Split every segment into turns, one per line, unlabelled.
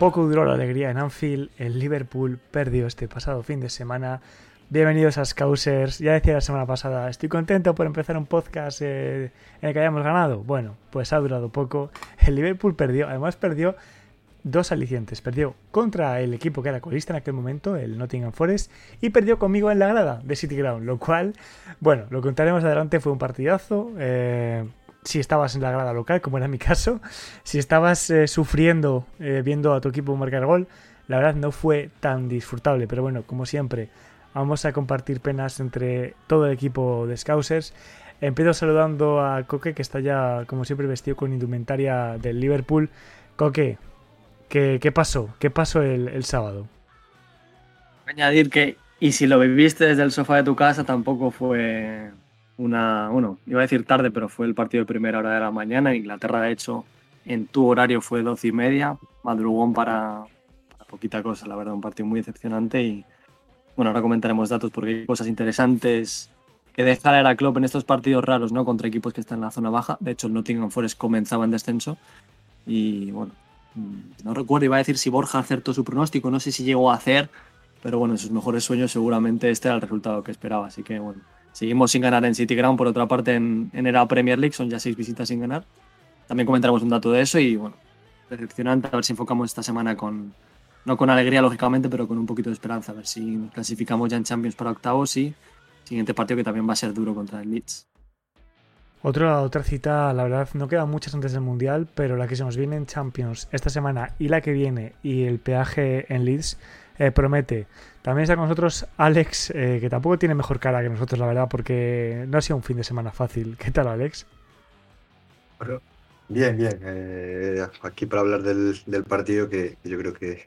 Poco duró la alegría en Anfield, el Liverpool perdió este pasado fin de semana. Bienvenidos a Scousers. Ya decía la semana pasada, estoy contento por empezar un podcast eh, en el que hayamos ganado. Bueno, pues ha durado poco. El Liverpool perdió, además perdió dos alicientes. Perdió contra el equipo que era colista en aquel momento, el Nottingham Forest, y perdió conmigo en la grada de City Ground, lo cual, bueno, lo contaremos adelante, fue un partidazo. Eh, si estabas en la grada local, como era mi caso, si estabas eh, sufriendo eh, viendo a tu equipo marcar gol, la verdad no fue tan disfrutable, pero bueno, como siempre, vamos a compartir penas entre todo el equipo de Scousers. Empiezo saludando a Coque, que está ya, como siempre, vestido con indumentaria del Liverpool. Coque, ¿qué, pasó? ¿Qué pasó el, el sábado?
Añadir que, y si lo viviste desde el sofá de tu casa, tampoco fue una, bueno, iba a decir tarde, pero fue el partido de primera hora de la mañana. Inglaterra, de hecho, en tu horario fue doce y media, madrugón para, para, poquita cosa, la verdad, un partido muy decepcionante y bueno, ahora comentaremos datos porque hay cosas interesantes que dejar a Klopp en estos partidos raros, ¿no? Contra equipos que están en la zona baja. De hecho, el Nottingham Forest comenzaba en descenso y bueno, mm, no recuerdo, iba a decir si Borja acertó su pronóstico, no sé si llegó a hacer, pero bueno, en sus mejores sueños seguramente este era el resultado que esperaba, así que bueno Seguimos sin ganar en City Ground, por otra parte en, era Premier League, son ya seis visitas sin ganar. También comentaremos un dato de eso y bueno, decepcionante, a ver si enfocamos esta semana con, no con alegría lógicamente, pero con un poquito de esperanza, a ver si clasificamos ya en Champions para octavos y siguiente partido que también va a ser duro contra el Leeds.
Otra, otra cita, la verdad, no quedan muchas antes del Mundial, pero la que se nos viene en Champions esta semana y la que viene y el peaje en Leeds eh, promete. También está con nosotros Alex, eh, que tampoco tiene mejor cara que nosotros, la verdad, porque no ha sido un fin de semana fácil. ¿Qué tal, Alex?
Bien, bien. Eh, aquí para hablar del, partido que, yo creo que,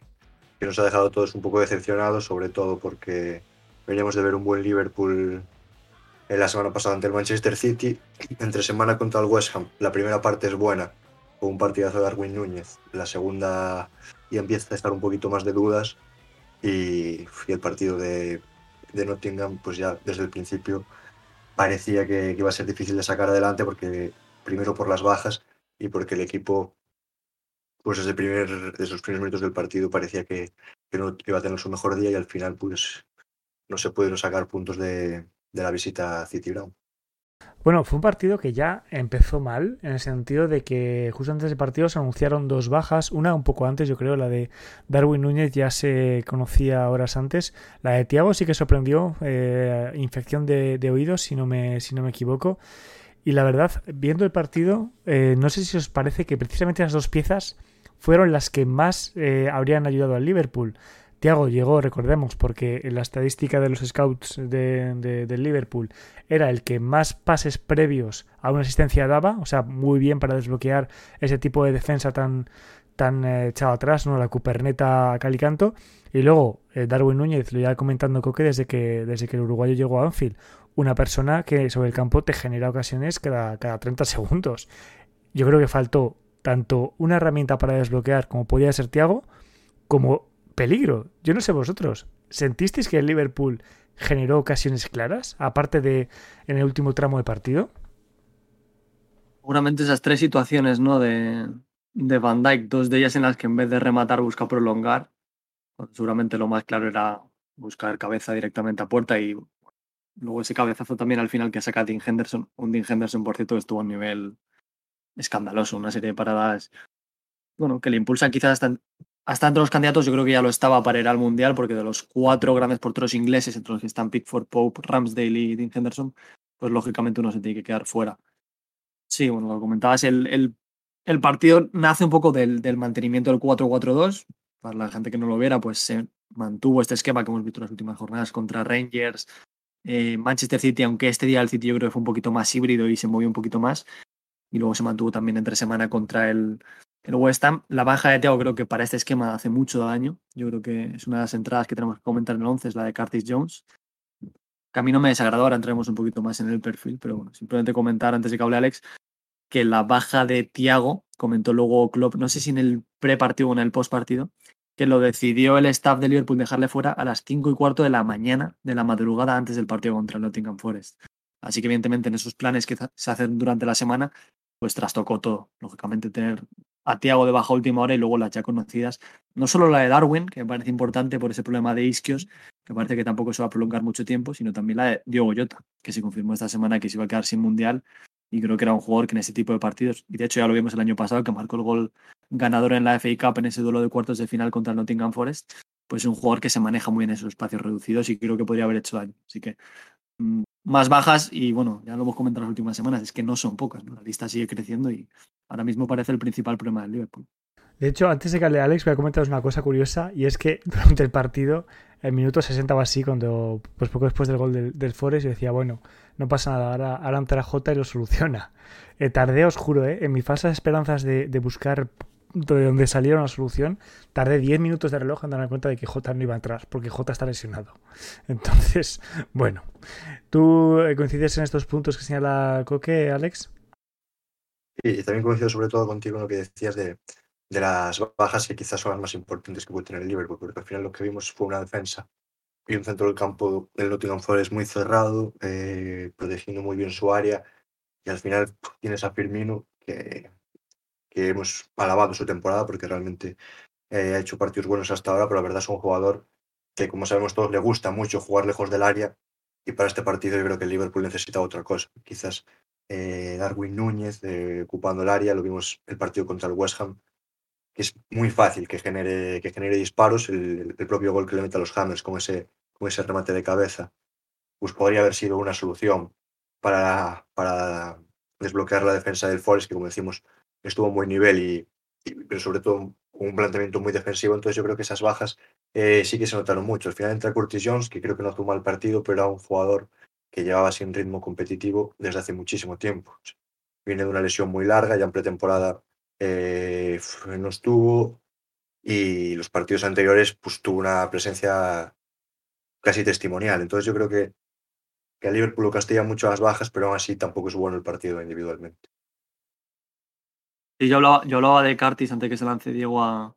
nos ha dejado todos un poco decepcionados, sobre todo porque veníamos de ver un buen Liverpool en la semana pasada ante el Manchester City. Entre semana contra el West Ham, la primera parte es buena, con un partidazo de Darwin Núñez. La segunda y empieza a estar un poquito más de dudas y, el partido de, de, Nottingham, pues ya desde el principio parecía que, que, iba a ser difícil de sacar adelante porque primero por las bajas y porque el equipo, pues desde, primer, desde los primeros minutos del partido parecía que, que, no iba a tener su mejor día y al final pues no se pudieron sacar puntos de, de la visita a City Ground.
Bueno, fue un partido que ya empezó mal, en el sentido de que justo antes del partido se anunciaron dos bajas, una un poco antes, yo creo, la de Darwin Núñez ya se conocía horas antes, la de Tiago sí que sorprendió, eh, infección de, oídos, si no, me, si no me equivoco, y la verdad, viendo el partido, eh, no sé si os parece que precisamente las dos piezas fueron las que más eh, habrían ayudado al Liverpool. Thiago llegó, recordemos, porque la estadística de los scouts de, Liverpool era el que más pases previos a una asistencia daba, o sea, muy bien para desbloquear ese tipo de defensa tan, tan eh, echado atrás, ¿no? La cuperneta calicanto. Y luego eh, Darwin Núñez, lo iba comentando Coque desde que, desde que el uruguayo llegó a Anfield, una persona que sobre el campo te genera ocasiones cada, cada 30 segundos. Yo creo que faltó tanto una herramienta para desbloquear como podía ser Thiago, como peligro. Yo no sé vosotros, ¿sentisteis que el Liverpool generó ocasiones claras, aparte de en el último tramo de partido?
Seguramente esas tres situaciones, ¿no? De, de Van Dyke, dos de ellas en las que en vez de rematar busca prolongar. Seguramente lo más claro era buscar cabeza directamente a puerta y luego ese cabezazo también al final que saca Dean Henderson, un Dean Henderson por cierto estuvo a un nivel escandaloso, una serie de paradas, bueno, que le impulsan quizás hasta hasta entre los candidatos yo creo que ya lo estaba para ir al Mundial, porque de los cuatro grandes porteros ingleses, entre los que están Pickford, Pope, Ramsdale y Dean Henderson, pues lógicamente uno se tiene que quedar fuera. Sí, bueno, lo comentabas, el, el, partido nace un poco del, del mantenimiento del 4-4-2. Para la gente que no lo viera, pues se mantuvo este esquema que hemos visto en las últimas jornadas contra Rangers, eh, Manchester City, aunque este día el City yo creo que fue un poquito más híbrido y se movió un poquito más. Y luego se mantuvo también entre semana contra el, el West Ham, la baja de Thiago creo que para este esquema hace mucho daño. Yo creo que es una de las entradas que tenemos que comentar en el 11, es la de Curtis Jones. Que a mí no me desagradó, ahora entraremos un poquito más en el perfil, pero bueno, simplemente comentar antes de que hable Alex que la baja de Thiago, comentó luego Klopp, no sé si en el pre-partido o en el post-partido, que lo decidió el staff de Liverpool dejarle fuera a las 5 y cuarto de la mañana de la madrugada antes del partido contra el Nottingham Forest. Así que evidentemente en esos planes que se hacen durante la semana, pues trastocó todo. Lógicamente tener a Tiago de baja última hora y luego las ya conocidas. No solo la de Darwin, que me parece importante por ese problema de isquios, que parece que tampoco se va a prolongar mucho tiempo, sino también la de Diogo Jota, que se confirmó esta semana que se iba a quedar sin mundial. Y creo que era un jugador que en ese tipo de partidos, y de hecho ya lo vimos el año pasado, que marcó el gol ganador en la FA Cup en ese duelo de cuartos de final contra el Nottingham Forest, pues es un jugador que se maneja muy bien en esos espacios reducidos y creo que podría haber hecho daño. Así que mm, más bajas y bueno, ya lo hemos comentado las últimas semanas, es que no son pocas, ¿no? la lista sigue creciendo y ahora mismo parece el principal problema del Liverpool.
De hecho, antes de que hable Alex, voy a comentaros una cosa curiosa y es que durante el partido, en minuto 60 o así, cuando pues poco después del gol del, del Forest, yo decía, bueno, no pasa nada, ahora, ahora entra J y lo soluciona. Eh, tardé, os juro, eh, en mis falsas esperanzas de buscar de donde saliera una solución, tardé 10 minutos de reloj en darme cuenta de que J no iba a entrar, porque J está lesionado. Entonces, bueno, ¿tú eh, coincides en estos puntos que señala Coque, Alex?
Y también coincido sobre todo contigo en lo que decías de, de las bajas que quizás son las más importantes que puede tener el Liverpool, porque al final lo que vimos fue una defensa y un centro del campo del Nottingham Forest muy cerrado, eh, protegiendo muy bien su área, y al final tienes a Firmino que que hemos alabado su temporada porque realmente eh, ha hecho partidos buenos hasta ahora, pero la verdad es un jugador que, como sabemos todos, le gusta mucho jugar lejos del área y para este partido yo creo que el Liverpool necesita otra cosa. Quizás eh, Darwin Núñez eh, ocupando el área, lo vimos el partido contra el West Ham, que es muy fácil que genere, que genere disparos, el, el propio gol que le mete a los Hammers con ese, con ese remate de cabeza, pues podría haber sido una solución para, para desbloquear la defensa del Forest, que como decimos estuvo buen nivel y, pero sobre todo un planteamiento muy defensivo, entonces yo creo que esas bajas eh, sí que se notaron mucho. Al final entra Curtis Jones, que creo que no hizo mal partido, pero era un jugador que llevaba sin ritmo competitivo desde hace muchísimo tiempo. Viene de una lesión muy larga, ya en pretemporada eh, no estuvo y los partidos anteriores pues tuvo una presencia casi testimonial. Entonces yo creo que, que a Liverpool lo castiga mucho las bajas, pero aún así tampoco es bueno el partido individualmente.
Sí, yo hablaba, yo hablaba de Cartis antes que se lance Diego a,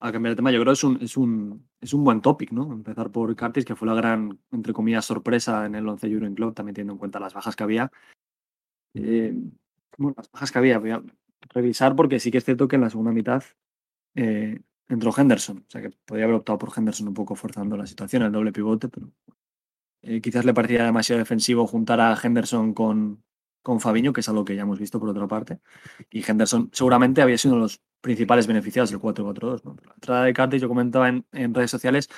cambiar de tema. Yo creo que es un, es un, es un buen topic, ¿no? Empezar por Cartis, que fue la gran, entre comillas, sorpresa en el 11 Euro Club, también teniendo en cuenta las bajas que había. Eh, bueno, las bajas que había, voy a revisar porque sí que es cierto que en la segunda mitad eh, entró Henderson. O sea que podría haber optado por Henderson un poco forzando la situación, el doble pivote, pero eh, quizás le parecía demasiado defensivo juntar a Henderson con, con Fabiño, que es algo que ya hemos visto por otra parte. Y Henderson seguramente había sido uno de los principales beneficiados del 4-4-2. ¿no? La entrada de Cartes, yo comentaba en, redes sociales,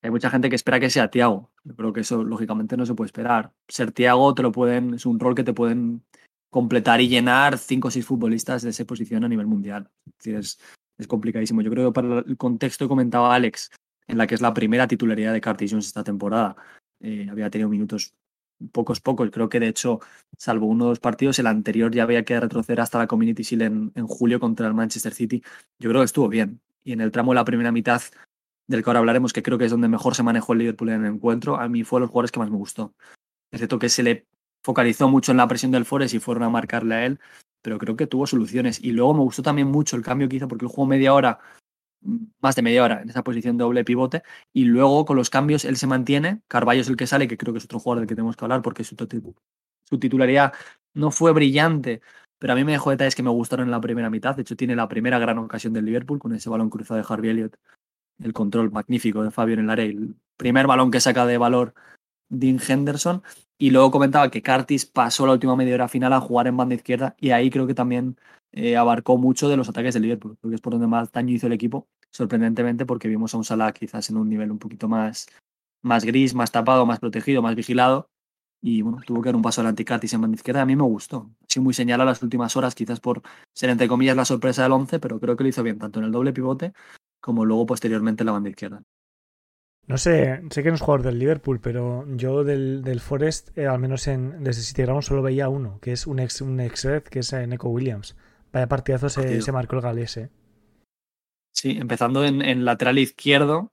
hay mucha gente que espera que sea Tiago. Yo creo que eso lógicamente no se puede esperar. Ser Tiago te lo pueden, es un rol que te pueden completar y llenar cinco o seis futbolistas de esa posición a nivel mundial. Es, es complicadísimo. Yo creo que para el contexto que comentaba Alex, en la que es la primera titularidad de Curtis Jones esta temporada, eh, había tenido minutos pocos, pocos. Creo que de hecho, salvo uno o dos partidos, el anterior ya había que retroceder hasta la Community Shield en, julio contra el Manchester City. Yo creo que estuvo bien. Y en el tramo de la primera mitad, del que ahora hablaremos, que creo que es donde mejor se manejó el Liverpool en el encuentro, a mí fue los jugadores que más me gustó. Es cierto que se le focalizó mucho en la presión del Forest y fueron a marcarle a él, pero creo que tuvo soluciones. Y luego me gustó también mucho el cambio que hizo, porque él jugó media hora más de media hora en esa posición de doble pivote y luego con los cambios él se mantiene, Carballo es el que sale, que creo que es otro jugador del que tenemos que hablar porque su, titularidad no fue brillante, pero a mí me dejó detalles que me gustaron en la primera mitad, de hecho tiene la primera gran ocasión del Liverpool con ese balón cruzado de Harvey Elliott, el control magnífico de Fabio en el área, el primer balón que saca de valor Dean Henderson. Y luego comentaba que Curtis pasó la última media hora final a jugar en banda izquierda y ahí creo que también eh, abarcó mucho de los ataques del Liverpool, porque es por donde más daño hizo el equipo, sorprendentemente, porque vimos a un Salah quizás en un nivel un poquito más, más gris, más tapado, más protegido, más vigilado. Y bueno, tuvo que dar un paso adelante Curtis en banda izquierda. A mí me gustó. Sido muy señalado las últimas horas, quizás por ser entre comillas la sorpresa del 11, pero creo que lo hizo bien, tanto en el doble pivote como luego posteriormente en la banda izquierda.
No sé, sé que no es jugador del Liverpool, pero yo del, del Forest, eh, al menos en, desde City Ground, solo veía uno, que es un ex, un ex red, que es Neko Williams. Vaya partidazo se, se, marcó el galés, ¿eh?
Sí, empezando en, en, lateral izquierdo,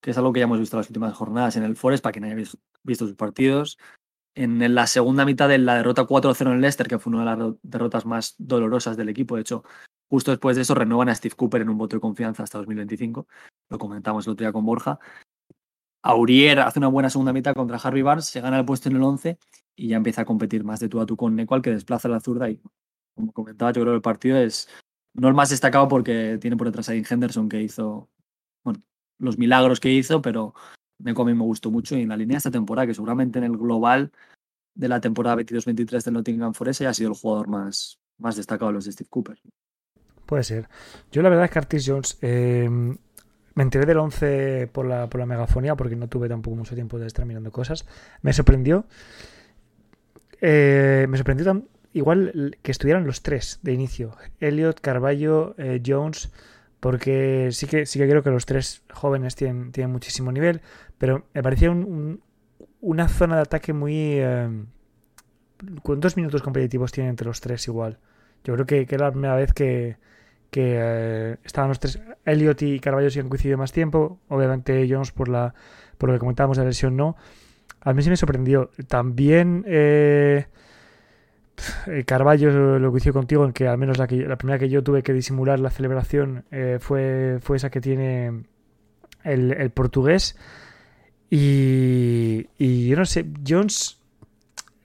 que es algo que ya hemos visto las últimas jornadas en el Forest, para quien haya visto, visto sus partidos. En, en, la segunda mitad de la derrota 4-0 en Leicester, que fue una de las derrotas más dolorosas del equipo. De hecho, justo después de eso renuevan a Steve Cooper en un voto de confianza hasta 2025. Lo comentamos el otro día con Borja. Aurier hace una buena segunda mitad contra Harvey Barnes, se gana el puesto en el 11 y ya empieza a competir más de tú a tú con Necual, que desplaza la zurda y como comentaba, yo creo que el partido es no el más destacado porque tiene por detrás a Dean Henderson que hizo bueno, los milagros que hizo, pero me comí me gustó mucho y en la línea de esta temporada, que seguramente en el global de la temporada 22-23 del Nottingham Forest ha sido el jugador más, más destacado de los de Steve Cooper.
Puede ser. Yo la verdad es que Artis Jones eh, me enteré del 11 por la, por la megafonía porque no tuve tampoco mucho tiempo de estar mirando cosas. Me sorprendió. Eh, me sorprendió tan, igual que estuvieran los tres de inicio. Elliot, Carballo, eh, Jones. Porque sí que, sí que creo que los tres jóvenes tienen, tienen muchísimo nivel. Pero me parecía un, un, una zona de ataque muy... Eh, ¿Cuántos minutos competitivos tienen entre los tres igual? Yo creo que, que era la primera vez que, que eh, estaban los tres, Elliot y Carballo sí han coincidido más tiempo, obviamente Jones por la por lo que comentábamos de la no. A mí sí me sorprendió. También eh, Carballo lo que hizo contigo, en que al menos la, primera que yo tuve que disimular la celebración eh, fue, fue esa que tiene el, portugués. Y, y, yo no sé, Jones,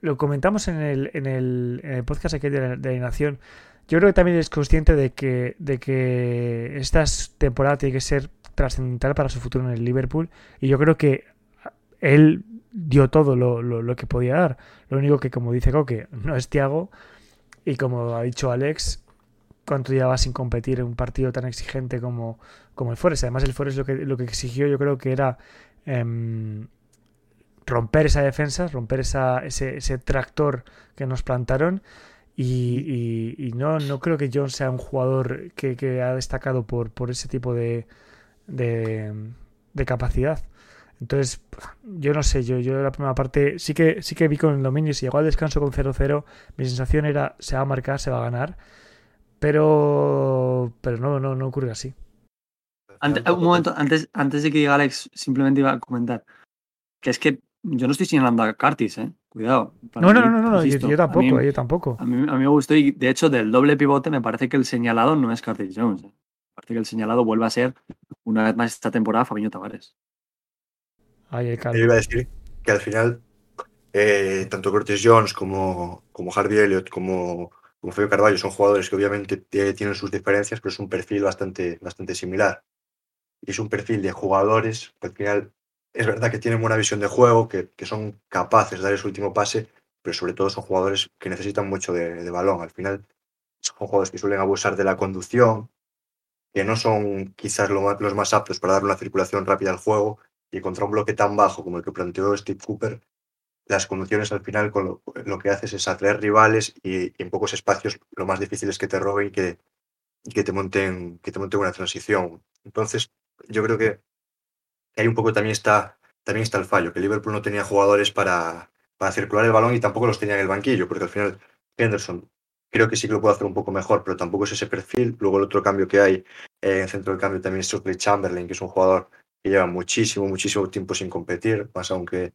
lo comentamos en el, en el, en el podcast aquí de la, de la Nación. Yo creo que también es consciente de que, de que esta temporada tiene que ser trascendental para su futuro en el Liverpool. Y yo creo que él dio todo lo, lo, que podía dar. Lo único que, como dice Coque, no es Thiago. Y como ha dicho Alex, cuánto llevaba sin competir en un partido tan exigente como, como el Forest. Además, el Forest lo que, lo que exigió yo creo que era eh, romper esa defensa, romper ese, ese, tractor que nos plantaron. Y, no, no creo que John sea un jugador que, que ha destacado por, por ese tipo de, de, capacidad. Entonces, yo no sé, yo, yo la primera parte sí que sí que vi con el dominio, si llegó al descanso con 0-0, mi sensación era se va a marcar, se va a ganar, pero pero no, no, no ocurre así.
Antes, un momento, antes, antes de que diga Alex, simplemente iba a comentar que es que yo no estoy señalando a Curtis, eh. Cuidado.
No, no, no, no, no, yo, yo, tampoco,
a mí,
yo tampoco.
A mí, a mí, me gustó y de hecho del doble pivote me parece que el señalado no es Curtis Jones. Eh. Me parece que el señalado vuelve a ser una vez más esta temporada Fabiño Tavares.
Ay, el
Yo iba a decir que al final eh, tanto Curtis Jones como, como Harvey Elliott como, como Fabio Carvalho son jugadores que obviamente tienen sus diferencias, pero es un perfil bastante, bastante similar. Y es un perfil de jugadores que al final es verdad que tienen buena visión de juego, que, que, son capaces de dar ese último pase, pero sobre todo son jugadores que necesitan mucho de, de, balón. Al final son jugadores que suelen abusar de la conducción, que no son quizás lo más, los más aptos para dar una circulación rápida al juego, y contra un bloque tan bajo como el que planteó Steve Cooper, las conducciones al final con lo, que haces es atraer rivales y, en pocos espacios lo más difícil es que te roben y que, que, te monten, que te una transición. Entonces, yo creo que ahí un poco también está, también está el fallo, que Liverpool no tenía jugadores para, para circular el balón y tampoco los tenía en el banquillo, porque al final Henderson creo que sí que lo puede hacer un poco mejor, pero tampoco es ese perfil. Luego el otro cambio que hay eh, en centro del cambio también es Shockley Chamberlain, que es un jugador que lleva muchísimo, muchísimo tiempo sin competir, más aunque...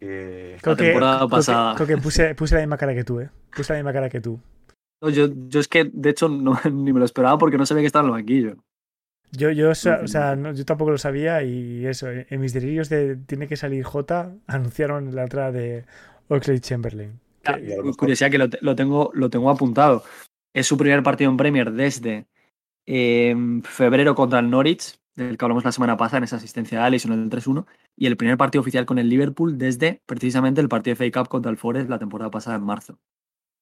Eh, creo, que, temporada pasada.
creo que puse, puse, la misma cara que tú, ¿eh? Puse la misma cara que tú.
No, yo, yo es que, de hecho, no, ni me lo esperaba porque no sabía que estaba en el banquillo.
Yo, yo, o sea, no, yo tampoco lo sabía y eso, en mis delirios de tiene que salir J, anunciaron la entrada de Oxley Chamberlain.
Ah, curiosidad que lo, lo, tengo, lo tengo apuntado. Es su primer partido en Premier desde eh, febrero contra el Norwich, del que hablamos la semana pasada en esa asistencia de Allison en el 3-1, y el primer partido oficial con el Liverpool desde precisamente el partido de FA Cup contra el Forest la temporada pasada en marzo.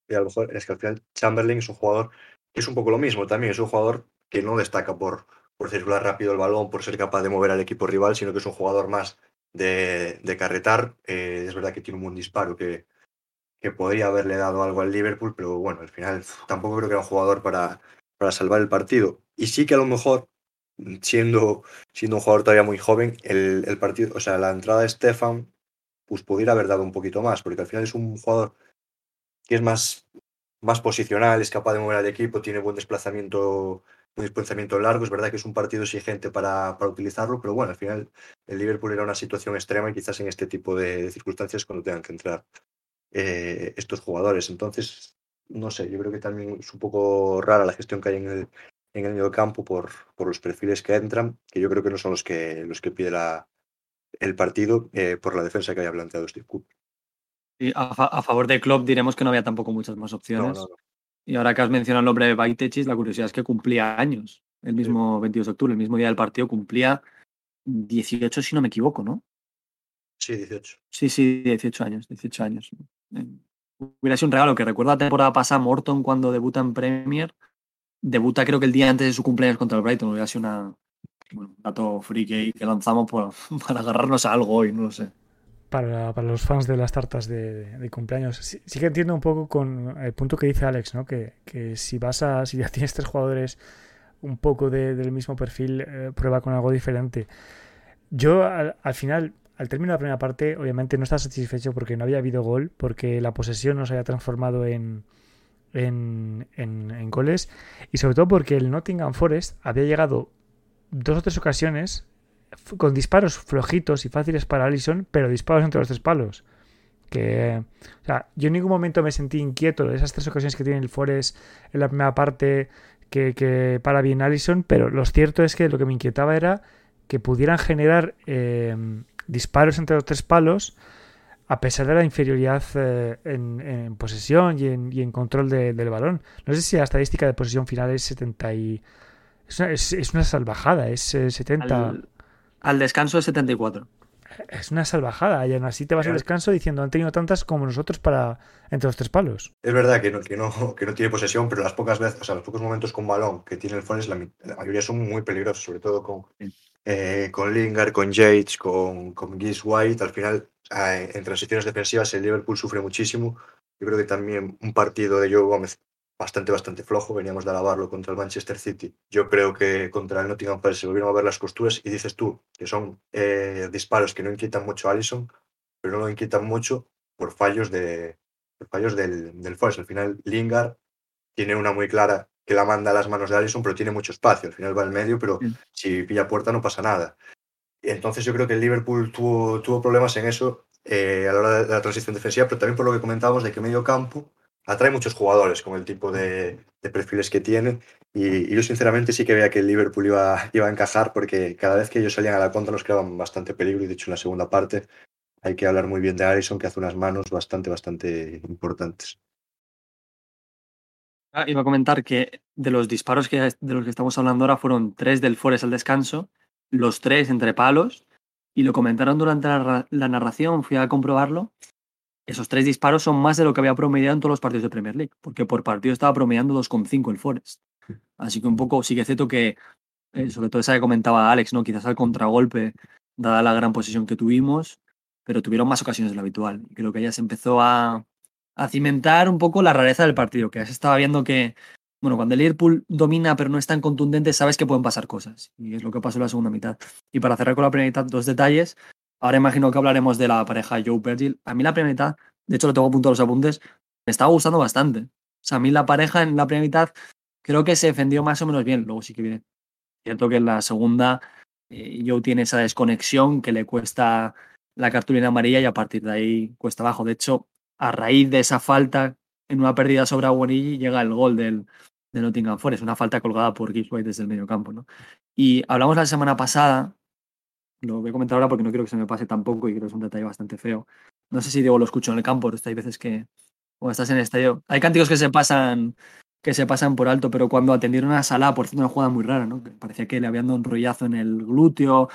Y a lo mejor es que al final Chamberlain es un jugador que es un poco lo mismo también, es un jugador que no destaca por, por circular rápido el balón, por ser capaz de mover al equipo rival, sino que es un jugador más de, de carretar. Eh, es verdad que tiene un buen disparo que, que podría haberle dado algo al Liverpool, pero bueno, al final tampoco creo que era un jugador para, para salvar el partido. Y sí que a lo mejor, siendo, siendo un jugador todavía muy joven, el, el partido, o sea, la entrada de Stefan, pues pudiera haber dado un poquito más, porque al final es un jugador que es más, más posicional, es capaz de mover al equipo, tiene buen desplazamiento un desplazamiento largo. Es verdad que es un partido exigente para, para, utilizarlo, pero bueno, al final el Liverpool era una situación extrema y quizás en este tipo de, circunstancias cuando tengan que entrar eh, estos jugadores. Entonces, no sé, yo creo que también es un poco rara la gestión que hay en el, en el medio campo por, por los perfiles que entran, que yo creo que no son los que, los que pide la, el partido eh, por la defensa que haya planteado Steve Cook.
Y a, fa a, favor de Klopp diremos que no había tampoco muchas más opciones.
No, no, no.
Y ahora que has mencionado el nombre de Baitechis, la curiosidad es que cumplía años. El mismo 22 de octubre, el mismo día del partido, cumplía 18, si no me equivoco, ¿no?
Sí, 18.
Sí, sí, 18 años, 18 años. Eh, hubiera sido un regalo que recuerdo la temporada pasada Morton cuando debuta en Premier. Debuta creo que el día antes de su cumpleaños contra el Brighton. Hubiera sido una, un dato friki que lanzamos para agarrarnos a algo hoy, no lo sé.
Para, los fans de las tartas de, cumpleaños. Sí, que entiendo un poco con el punto que dice Alex, ¿no? Que, si vas a. si ya tienes tres jugadores un poco de, del mismo perfil, eh, prueba con algo diferente. Yo al, al, final, al término de la primera parte, obviamente no estaba satisfecho porque no había habido gol, porque la posesión no se había transformado en, en, en, en goles y sobre todo porque el Nottingham Forest había llegado dos o tres ocasiones con disparos flojitos y fáciles para Allison, pero disparos entre los tres palos. Que, o sea, yo en ningún momento me sentí inquieto de esas tres ocasiones que tiene el Forest en la primera parte que, que para bien Allison, pero lo cierto es que lo que me inquietaba era que pudieran generar eh, disparos entre los tres palos a pesar de la inferioridad eh, en, en, posesión y en, y en control de, del balón. No sé si la estadística de posesión final es 70 y... Es una, es, es una salvajada, es eh, 70...
Al, al, descanso es 74.
Es una salvajada, y aún así te vas al descanso diciendo han tenido tantas como nosotros para entre los tres palos.
Es verdad que no, que no, que no tiene posesión, pero las pocas veces, o sea, los pocos momentos con balón que tiene el Forest, la, la mayoría son muy peligrosos, sobre todo con, eh, con Lingard, con Yates, con, con Gibbs White. Al final, en transiciones defensivas, el Liverpool sufre muchísimo. Yo creo que también un partido de Joe Gómez bastante, bastante flojo. Veníamos de alabarlo contra el Manchester City. Yo creo que contra el Nottingham Forest se volvieron a ver las costuras y dices tú que son eh, disparos que no inquietan mucho a Allison, pero no lo inquietan mucho por fallos, de, por fallos del, del Forest. Al final, Lingard tiene una muy clara que la manda a las manos de Allison, pero tiene mucho espacio. Al final va al medio, pero sí. si pilla puerta no pasa nada. Entonces yo creo que el Liverpool tuvo, tuvo problemas en eso eh, a la hora de la transición defensiva, pero también por lo que comentábamos de que medio campo atrae muchos jugadores con el tipo de, perfiles que tienen. Y, y, yo sinceramente sí que veía que el Liverpool iba, iba a encajar porque cada vez que ellos salían a la contra nos creaban bastante peligro y de hecho en la segunda parte hay que hablar muy bien de Harrison que hace unas manos bastante, bastante importantes.
Ah, iba a comentar que de los disparos que, de los que estamos hablando ahora fueron tres del Forest al descanso, los tres entre palos, y lo comentaron durante la, narración, fui a comprobarlo. Esos tres disparos son más de lo que había promediado en todos los partidos de Premier League, porque por partido estaba promediando 2,5 el Forest. Así que un poco sí que es cierto que, eh, sobre todo esa que comentaba Alex, ¿no? quizás al contragolpe, dada la gran posición que tuvimos, pero tuvieron más ocasiones de lo habitual. Y creo que ya se empezó a, a cimentar un poco la rareza del partido, que se estaba viendo que, bueno, cuando el Liverpool domina pero no es tan contundente, sabes que pueden pasar cosas. Y es lo que pasó en la segunda mitad. Y para cerrar con la primera mitad, dos detalles. Ahora imagino que hablaremos de la pareja Joe Virgil. A mí la primera mitad, de hecho lo tengo a punto de los apuntes, me estaba gustando bastante. O sea, a mí la pareja en la primera mitad creo que se defendió más o menos bien. Luego sí que viene. Cierto que en la segunda eh, Joe tiene esa desconexión que le cuesta la cartulina amarilla y a partir de ahí cuesta abajo. De hecho, a raíz de esa falta en una pérdida sobre Aguanigi llega el gol del, de Nottingham Forest, una falta colgada por Gibbs desde el medio campo. ¿no? Y hablamos la semana pasada, lo voy a comentar ahora porque no quiero que se me pase tampoco y creo que es un detalle bastante feo. No sé si Diego lo escucho en el campo, pero hay veces que cuando estás en el estadio, hay cánticos que se pasan que se pasan por alto, pero cuando atendieron a Salah, por cierto, una jugada muy rara, ¿no? Parecía que le habían dado un rollazo en el glúteo,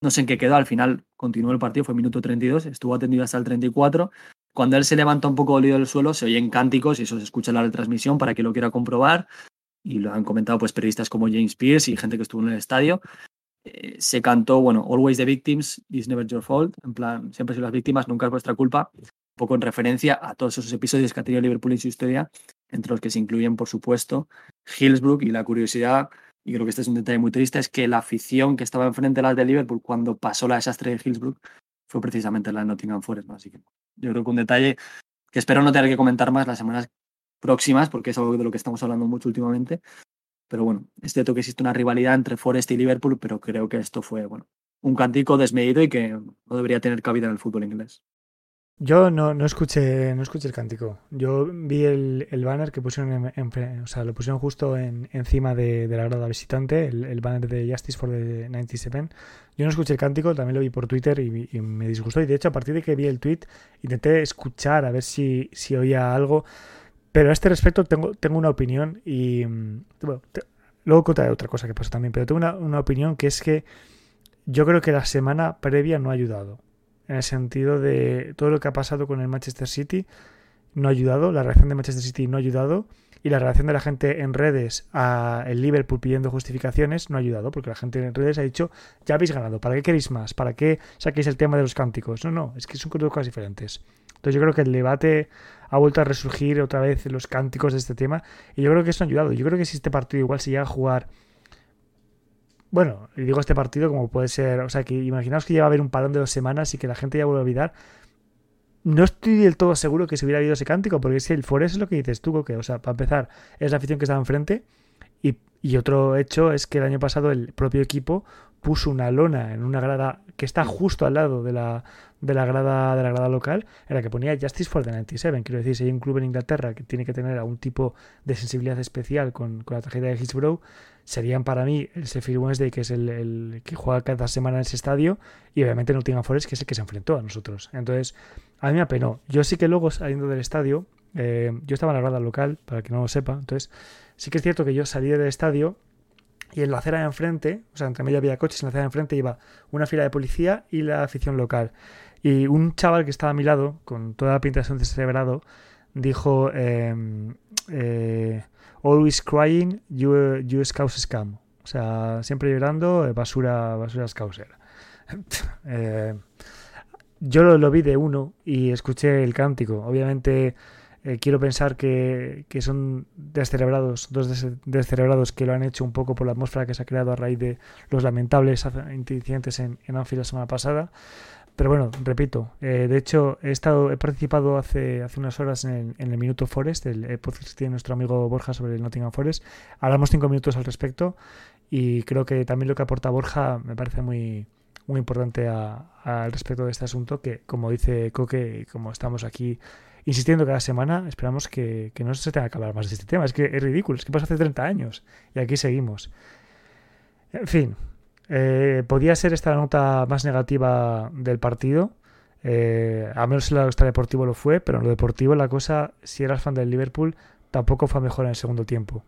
no sé en qué quedó, al final continuó el partido, fue minuto 32, estuvo atendido hasta el 34 cuando él se levanta un poco dolido del suelo, se oyen cánticos y eso se escucha en la retransmisión para que lo quiera comprobar. Y lo han comentado pues periodistas como James Pierce y gente que estuvo en el estadio. Eh, se cantó, bueno, Always the victims is never your fault. En plan, siempre sois las víctimas, nunca es vuestra culpa. Un poco en referencia a todos esos episodios que ha tenido Liverpool en su historia, entre los que se incluyen, por supuesto, Hillsbrook y la curiosidad, y creo que este es un detalle muy triste, es que la afición que estaba enfrente de las de Liverpool cuando pasó la desastre de Hillsbrook fue precisamente la de Nottingham Forest. Así que yo creo que un detalle que espero no tener que comentar más las semanas próximas, porque es algo de lo que estamos hablando mucho últimamente. Pero bueno, es cierto que existe una rivalidad entre Forest y Liverpool, pero creo que esto fue bueno, un cantico desmedido y que no debería tener cabida en el fútbol inglés.
Yo no, no, escuché, no escuché el cántico. Yo vi el, el banner que pusieron, en, o sea, lo pusieron justo en, encima de, la grada visitante, el, banner de Justice for the 97. Yo no escuché el cántico, también lo vi por Twitter y, me disgustó. Y de hecho, a partir de que vi el tweet, intenté escuchar a ver si, si oía algo. Pero a este respecto tengo, tengo una opinión y mm, bueno, luego contaré otra cosa que pasó también, pero tengo una, una opinión que es que yo creo que la semana previa no ha ayudado. En el sentido de todo lo que ha pasado con el Manchester City no ha ayudado, la reacción de Manchester City no ha ayudado y la reacción de la gente en redes a el Liverpool pidiendo justificaciones no ha ayudado porque la gente en redes ha dicho ya habéis ganado, ¿para qué queréis más? ¿Para qué saquéis el tema de los cánticos? No, no, es que son dos cosas diferentes. Entonces yo creo que el debate ha vuelto a resurgir otra vez los cánticos de este tema y yo creo que eso ha ayudado. Yo creo que si este partido igual se llega a jugar bueno, y digo este partido como puede ser, o sea, que imaginaos que lleva a haber un parón de dos semanas y que la gente ya vuelve a olvidar. No estoy del todo seguro que se hubiera habido ese cántico, porque que el Forest es lo que dices tú, que, o sea, para empezar, es la afición que estaba enfrente. Y, y otro hecho es que el año pasado el propio equipo puso una lona en una grada que está justo al lado de la, de la grada de la grada local, en la que ponía Justice for the 97. Quiero decir, si hay un club en Inglaterra que tiene que tener algún tipo de sensibilidad especial con, con la tragedia de Hillsborough, serían para mí el Sheffield Wednesday, que es el, el, que juega cada semana en ese estadio, y obviamente Nottingham Forest, que es el que se enfrentó a nosotros. Entonces, a mí me apenó. Yo sí que luego, saliendo del estadio, eh, yo estaba en la grada local, para que no lo sepa, entonces sí que es cierto que yo salí del estadio y en la acera de enfrente, o sea, entre medio había coches, en la acera de enfrente iba una fila de policía y la afición local. Y un chaval que estaba a mi lado, con toda la pinta de ser dijo... Eh, eh, always crying, you, you scouse scam. O sea, siempre llorando, basura, basura scouser. eh, yo lo, lo, vi de uno y escuché el cántico. Obviamente eh, quiero pensar que, que, son descerebrados, dos descerebrados que lo han hecho un poco por la atmósfera que se ha creado a raíz de los lamentables incidentes en, en Anfield la semana pasada. Pero bueno, repito, eh, de hecho he estado, he participado hace, hace unas horas en el, en el Minuto Forest, el, podcast que tiene nuestro amigo Borja sobre el Nottingham Forest. Hablamos cinco minutos al respecto y creo que también lo que aporta Borja me parece muy, muy importante al respecto de este asunto, que como dice Coque, como estamos aquí insistiendo cada semana, esperamos que, que, no se tenga que hablar más de este tema. Es que es ridículo, es que pasó hace 30 años y aquí seguimos. En fin, eh, podía ser esta la nota más negativa del partido. Eh, a menos en lo extradeportivo lo fue, pero en lo deportivo la cosa, si eras fan del Liverpool, tampoco fue mejor en el segundo tiempo.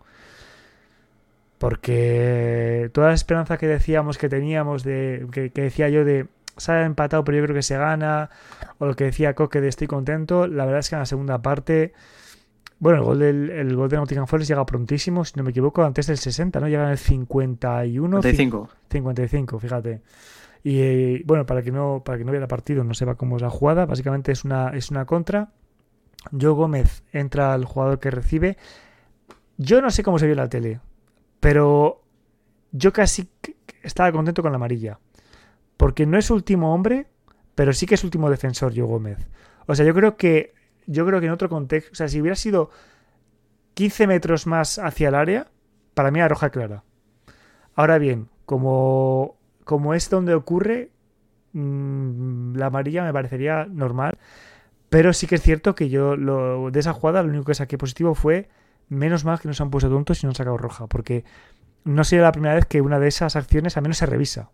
Porque toda la esperanza que decíamos que teníamos, de que, que decía yo de se ha empatado, pero yo creo que se gana, o lo que decía Coque de estoy contento, la verdad es que en la segunda parte bueno, el gol del el gol de Nottingham Forest llega prontísimo, si no me equivoco, antes del 60, ¿no? Llega en el 51.
55.
55, fíjate. Y eh, bueno, para que no para que no vea partido, no sepa cómo es la jugada, básicamente es una es una contra. Joe Gómez entra al jugador que recibe. Yo no sé cómo se vio en la tele, pero yo casi estaba contento con la amarilla. Porque no es último hombre, pero sí que es último defensor Joe Gómez. O sea, yo creo que yo creo que en otro contexto, o sea, si hubiera sido 15 metros más hacia el área, para mí era roja clara. Ahora bien, como, como es donde ocurre, mmm, la amarilla me parecería normal, pero sí que es cierto que yo lo, de esa jugada lo único que saqué positivo fue menos mal que no se han puesto tontos y no han sacado roja, porque no sería la primera vez que una de esas acciones al menos se revisa.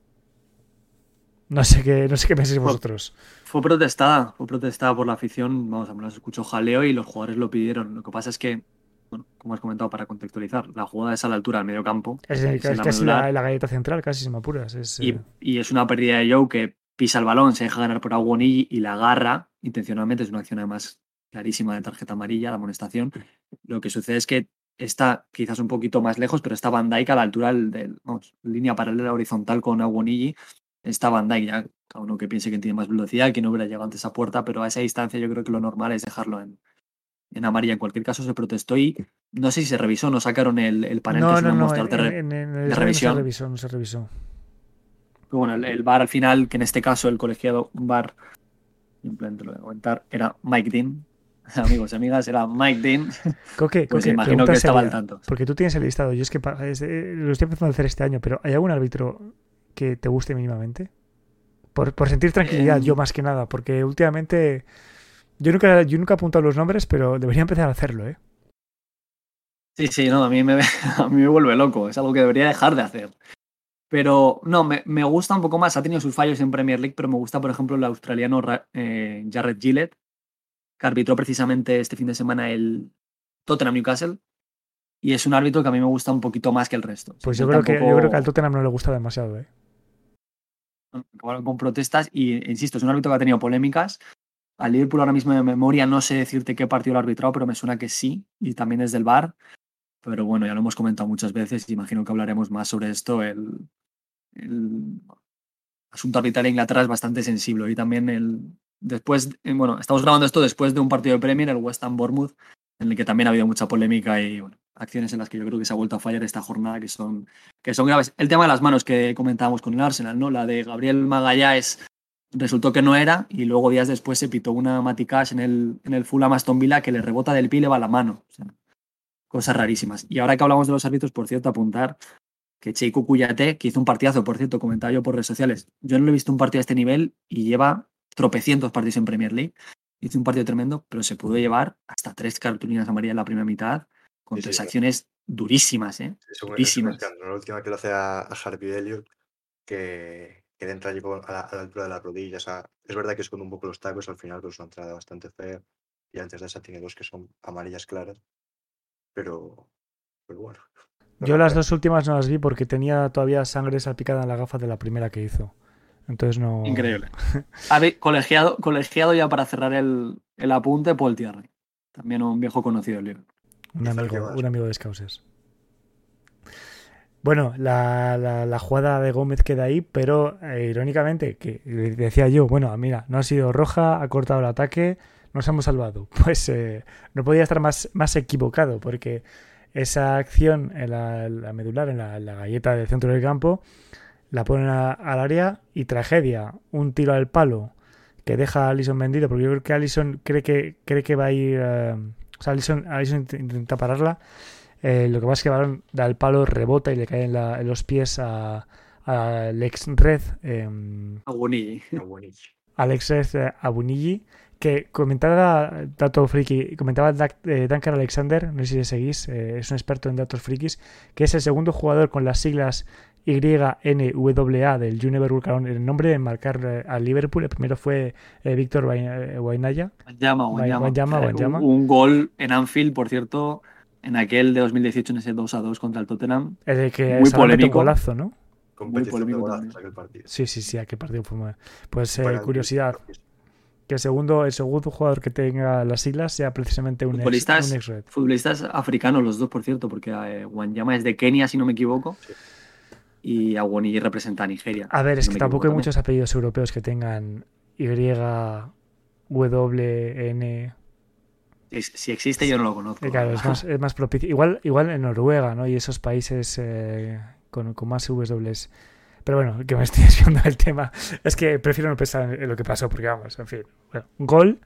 No sé qué, no sé qué pensáis vosotros.
Fue protestada, fue protestada por la afición, vamos, a menos escuchó jaleo y los jugadores lo pidieron. Lo que pasa es que, bueno, como has comentado para contextualizar, la jugada es a la altura del medio campo.
Es, es, es casi la, la, galleta central, casi se me apuras. Es,
y, y, es una pérdida de Joe que pisa el balón, se deja ganar por Aguonilli y la agarra intencionalmente. Es una acción además clarísima de tarjeta amarilla, la amonestación. Lo que sucede es que está quizás un poquito más lejos, pero está Van Dijk a la altura del, del vamos, línea paralela horizontal con Aguonilli está Van Dijk ya, cada uno que piense que tiene más velocidad, que no hubiera llegado antes a puerta, pero a esa distancia yo creo que lo normal es dejarlo en, en amarilla. En cualquier caso se protestó y no sé si se revisó, no sacaron el, el panel
no,
que
no, no,
mostrar de, re, de revisión.
No se revisó, no se revisó.
Pero bueno, el, el, bar al final, que en este caso el colegiado bar, simplemente lo voy a comentar, era Mike Dean. Amigos y amigas, era Mike Dean.
Coque,
pues
Coque,
imagino que estaba al tanto.
Porque tú tienes el listado. Yo es que es, eh, lo estoy empezando a hacer este año, pero ¿hay algún árbitro que te guste mínimamente? Por, por, sentir tranquilidad,
Eh,
yo más que nada, porque últimamente yo nunca, yo nunca he apuntado los nombres, pero debería empezar a hacerlo, ¿eh?
Sí, sí, no, a mí me, a mí me vuelve loco, es algo que debería dejar de hacer. Pero no, me, me gusta un poco más, ha tenido sus fallos en Premier League, pero me gusta, por ejemplo, el australiano eh, Jared Gillett, que arbitró precisamente este fin de semana el, Tottenham Newcastle y es un árbitro que a mí me gusta un poquito más que el resto.
Pues yo creo, que, yo creo que al Tottenham no le gusta demasiado. ¿eh?
Acabaron con protestas y, insisto, es un árbitro que ha tenido polémicas. Al Liverpool ahora mismo de memoria no sé decirte qué partido lo ha arbitrado, pero me suena que sí, y también es del VAR. Pero bueno, ya lo hemos comentado muchas veces y imagino que hablaremos más sobre esto. El, el asunto arbitral en Inglaterra es bastante sensible y también el, después, eh, bueno, estamos grabando esto después de un partido de Premier, el West Ham Bournemouth, en el que también ha habido mucha polémica y acciones en las que yo creo que se ha vuelto a fallar esta jornada que son, que son graves. El tema de las manos que comentábamos con el Arsenal, ¿no? La de Gabriel Magallanes resultó que no era y luego días después se pitó una Maticash en el, en el Fulham Aston Villa que le rebota del pie y le va la mano. cosas rarísimas. Y ahora que hablamos de los árbitros, por cierto, apuntar que Cheiko Cuyate, que hizo un partidazo, por cierto, comentaba yo por redes sociales, yo no le he visto un partido a este nivel y lleva tropecientos partidos en Premier League. Hizo un partido tremendo, pero se pudo llevar hasta tres cartulinas amarillas en la primera mitad, con tres acciones durísimas, ¿eh? durísimas.
la última que lo hace a, Harvey Elliott, que, que entra allí a la, altura de las rodillas. es verdad que esconde un poco los tacos al final, pero es una entrada bastante fea. Y antes de esa tiene dos que son amarillas claras. Pero, pero bueno.
Yo las dos últimas no las vi porque tenía todavía sangre salpicada en la gafa de la primera que hizo. Entonces no.
Increíble. A ver, colegiado, colegiado ya para cerrar el, el apunte, Paul Tierney. También un viejo conocido del libro.
Un amigo, un amigo de Scouses. Bueno, la, la, jugada de Gómez queda ahí, pero eh, irónicamente, que decía yo, bueno, mira, no ha sido roja, ha cortado el ataque, nos hemos salvado. Pues eh, no podía estar más, más equivocado, porque esa acción en la, medular, en la, galleta del centro del campo, la ponen al área y tragedia, un tiro al palo que deja a Alison vendido, porque yo creo que Alison cree que, cree que va a ir... Eh, o sea, Alison, intenta pararla. Eh, lo que pasa es que el balón da el palo, rebota y le cae en, los pies a, Alex Red. Eh,
Abunigi.
Alex Red eh, Abunigi. Que comentaba dato friki, comentaba eh, Duncan Alexander, no sé si le seguís, es un experto en datos frikis, que es el segundo jugador con las siglas YNWA del Junior Vulcan, el nombre de marcar eh, al Liverpool. El primero fue eh, Víctor Wainaya.
Un, gol en Anfield, por cierto, en aquel de 2018 en ese 2 a 2 contra el Tottenham.
El que muy polémico. golazo, ¿no?
Muy polémico.
Sí, sí, sí, aquel partido fue muy... Pues eh, curiosidad. Que el segundo, el segundo jugador que tenga las siglas sea precisamente un
futbolistas,
ex, red.
Futbolistas africanos los dos, por cierto, porque eh, Wanyama es de Kenia, si no me equivoco. Sí y Awonigi representa a Nigeria.
A ver, es que tampoco hay muchos apellidos europeos que tengan Y, W, N.
Si existe, yo no lo conozco.
Claro, es más, es más propicio. Igual, igual en Noruega, ¿no? Y esos países eh, con, con, más W. Pero bueno, que me estoy desviando del tema. Es que prefiero no pensar en lo que pasó, porque vamos, en fin. Bueno, gol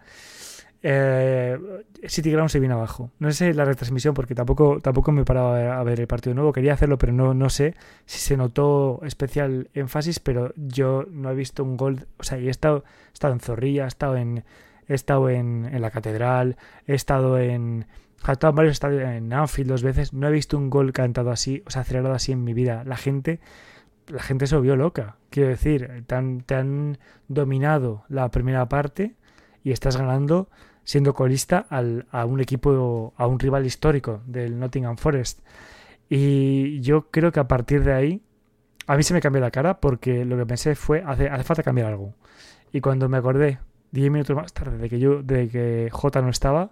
eh, City Ground se viene abajo. No sé la retransmisión porque tampoco, tampoco me he parado a ver el partido nuevo. Quería hacerlo, pero no, no sé si se notó especial énfasis, pero yo no he visto un gol. O sea, he estado, he estado en Zorrilla, he estado en, he estado en, la Catedral, he estado en... He estado en varios estadios, en Anfield dos veces. No he visto un gol cantado así, o sea, acelerado así en mi vida. La gente la gente se volvió loca. Quiero decir, te han dominado la primera parte y estás ganando siendo colista al, a un equipo, a un rival histórico del Nottingham Forest. Y yo creo que a partir de ahí, a mí se me cambió la cara porque lo que pensé fue, hace, hace falta cambiar algo. Y cuando me acordé, 10 minutos más tarde, de que yo, de que J no estaba,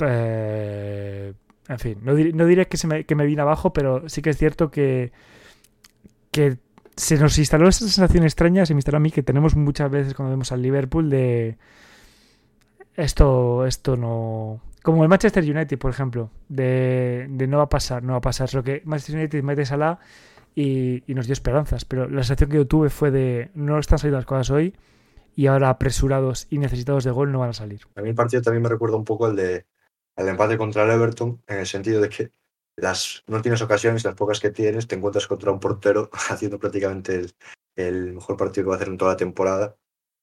eh, en fin, no, diré que, se me, que me vine abajo, pero sí que es cierto que, que se nos instaló esa sensación extraña, se me instaló a mí, que tenemos muchas veces cuando vemos al Liverpool de esto, esto no. Como el Manchester United, por ejemplo, de, no va a pasar, no va a pasar. Es lo que Manchester United mete Salah y, y nos dio esperanzas. Pero la sensación que yo tuve fue de no están saliendo las cosas hoy y ahora apresurados y necesitados de gol no van a salir.
A mí el partido también me recuerda un poco al de al empate contra el Everton, en el sentido de que las, no tienes ocasiones, las pocas que tienes, te encuentras contra un portero haciendo prácticamente el, el mejor partido que va a hacer en toda la temporada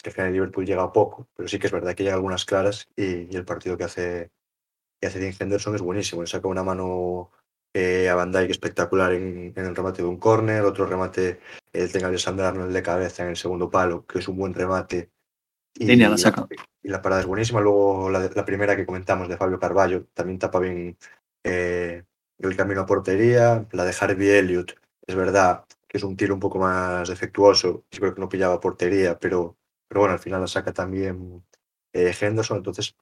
que al final el Liverpool llega poco, pero sí que es verdad que llega algunas claras y, el partido que hace, que hace Dean Henderson es buenísimo. Le saca una mano eh, a Van Dijk espectacular en, el remate de un córner, otro remate el tenga Alexander Arnold de cabeza en el segundo palo, que es un buen remate.
Y, la saca.
y la parada es buenísima. Luego la, la, primera que comentamos de Fabio Carballo también tapa bien eh, el camino a portería. La de Harvey Elliott, es verdad que es un tiro un poco más defectuoso. Yo creo que no pillaba portería, pero, pero bueno, al final la saca también eh, Henderson. Entonces,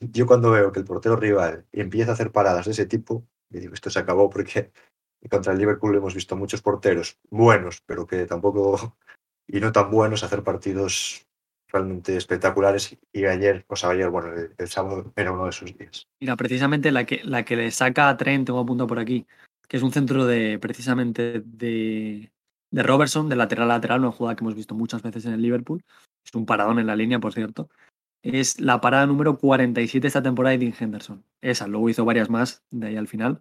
yo cuando veo que el portero rival empieza a hacer paradas de ese tipo, me digo, esto se acabó porque contra el Liverpool hemos visto muchos porteros buenos, pero que tampoco, y no tan buenos, hacer partidos realmente espectaculares. Y ayer, o sea, ayer, bueno, el, sábado era uno de esos días.
Mira, precisamente la que, la que le saca a Trent, tengo apunto por aquí, que es un centro de precisamente de, de Robertson, de lateral a lateral, una jugada que hemos visto muchas veces en el Liverpool. Es un paradón en la línea, por cierto. Es la parada número 47 esta temporada de Dean Henderson. Esa, luego hizo varias más de ahí al final,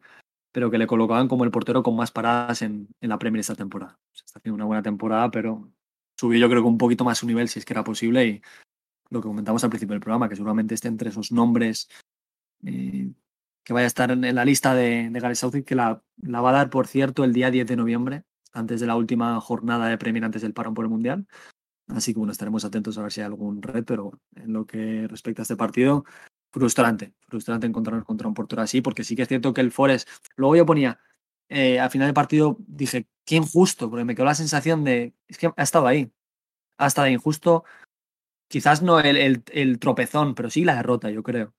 pero que le colocaban como el portero con más paradas en, la Premier esta temporada. está haciendo una buena temporada, pero subió yo creo que un poquito más su nivel si es que era posible y lo que comentamos al principio del programa, que seguramente esté entre esos nombres eh, que vaya a estar en la lista de, de Gareth Southgate, que la, va a dar, por cierto, el día 10 de noviembre, antes de la última jornada de Premier, antes del parón por el Mundial. Así que bueno, estaremos atentos a ver si hay algún red, pero en lo que respecta a este partido, frustrante, frustrante encontrarnos contra un portero así, porque sí que es cierto que el Forest, luego yo ponía, eh, al final del partido dije, qué injusto, porque me quedó la sensación de, es que ha estado ahí, ha estado injusto, quizás no el, el, tropezón, pero sí la derrota, yo creo.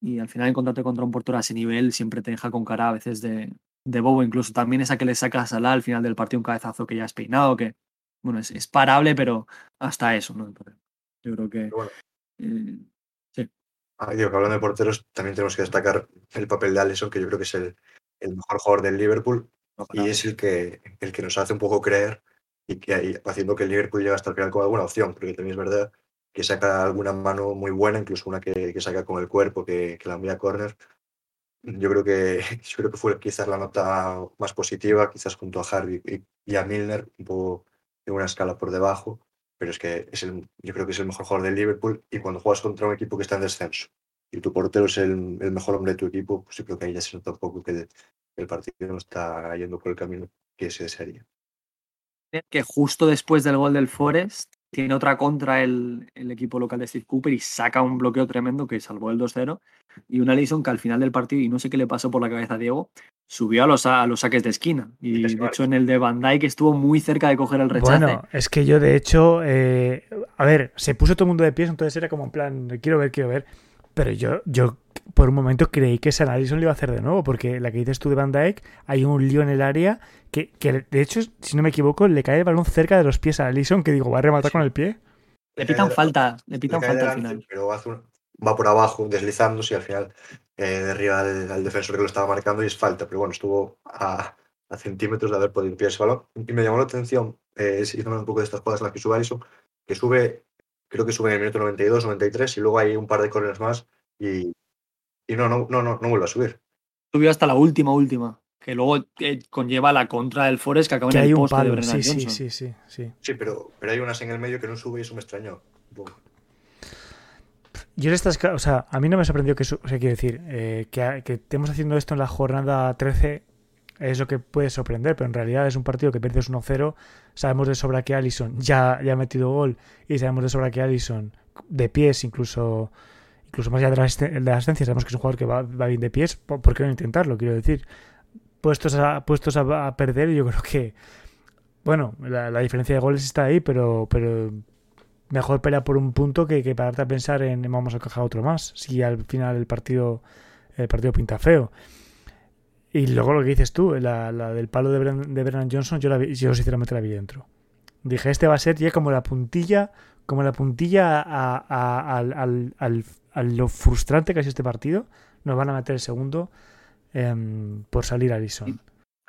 Y al final encontrarte contra un portero a ese nivel siempre te deja con cara a veces de, de bobo, incluso también esa que le saca a Salah al final del partido un cabezazo que ya es peinado, que bueno, es, es parable, pero hasta eso, ¿no? Yo creo que...
Bueno. Eh, sí. Ah, digo, que hablando de porteros, también tenemos que destacar el papel de Alisson, que yo creo que es el, el mejor jugador del Liverpool y es el que, el que nos hace un poco creer y que haciendo que el Liverpool llegue hasta el final con alguna opción, porque también es verdad que saca alguna mano muy buena, incluso una que, que saca con el cuerpo, que, que la envía a córner. Yo creo que yo creo que fue quizás la nota más positiva, quizás junto a Harvey y, y a Milner, un poco en una escala por debajo, pero es que es el, yo creo que es el mejor jugador del Liverpool y cuando juegas contra un equipo que está en descenso y tu portero es el, el mejor hombre de tu equipo, pues yo creo que ahí ya se nota un poco que el partido no está yendo por el camino que se desearía.
Que justo después del gol del Forest tiene otra contra el, el, equipo local de Steve Cooper y saca un bloqueo tremendo que salvó el 2-0 y una Leeson que al final del partido, y no sé qué le pasó por la cabeza a Diego, subió a los, a los saques de esquina. Y de hecho en el de Van Dijk estuvo muy cerca de coger el rechace.
Bueno, es que yo de hecho, eh, a ver, se puso todo el mundo de pies, entonces era como en plan, quiero ver, quiero ver. Pero yo, yo por un momento creí que San Alison lo iba a hacer de nuevo, porque la que dices tú de Van Dijk, hay un lío en el área que, que, de hecho, si no me equivoco, le cae el balón cerca de los pies a Alison, que digo, va a rematar sí. con el pie.
Le pitan falta, le pitan le falta
delante,
al final.
Pero hace un, va por abajo deslizándose y al final eh, derriba al, al, defensor que lo estaba marcando y es falta. Pero bueno, estuvo a, a centímetros de haber podido pillar ese balón. Y me llamó la atención, eh, un poco de estas jugadas en las que sube Alison, que sube, creo que sube en el minuto 92, 93 y luego hay un par de corners más y, y no, no, no, no, no vuelve a subir.
Subió hasta la última, última. Que luego eh, conlleva la contra del Forest que acaba
que
en el
un
poste
palo,
de Brennan
sí,
Johnson.
Sí, sí, sí, sí.
Sí, pero, pero hay unas en el medio que no sube y eso me extrañó.
Yo en estas, o sea, a mí no me sorprendió que, o sea, quiero decir, eh, que, que, estemos haciendo esto en la jornada 13 es lo que puede sorprender, pero en realidad es un partido que pierdes 1-0, sabemos de sobra que Allison ya, ya ha metido gol y sabemos de sobra que Allison de pies, incluso incluso más allá de la, de sabemos que es un jugador que va, bien de pies, ¿por qué no intentarlo? Quiero decir, puestos a, puestos a, a perder, yo creo que, bueno, la, la, diferencia de goles está ahí, pero, pero mejor pelea por un punto que, que pararte a pensar en vamos a cajar otro más, si al final el partido, el partido pinta feo. Y luego lo que dices tú, la, la del palo de, Bren, de Johnson, yo, la vi, yo sinceramente la vi dentro. Dije, este va a ser ya como la puntilla, como la puntilla a, al, al, al, lo frustrante que es este partido. Nos van a meter el segundo eh, por salir Alison.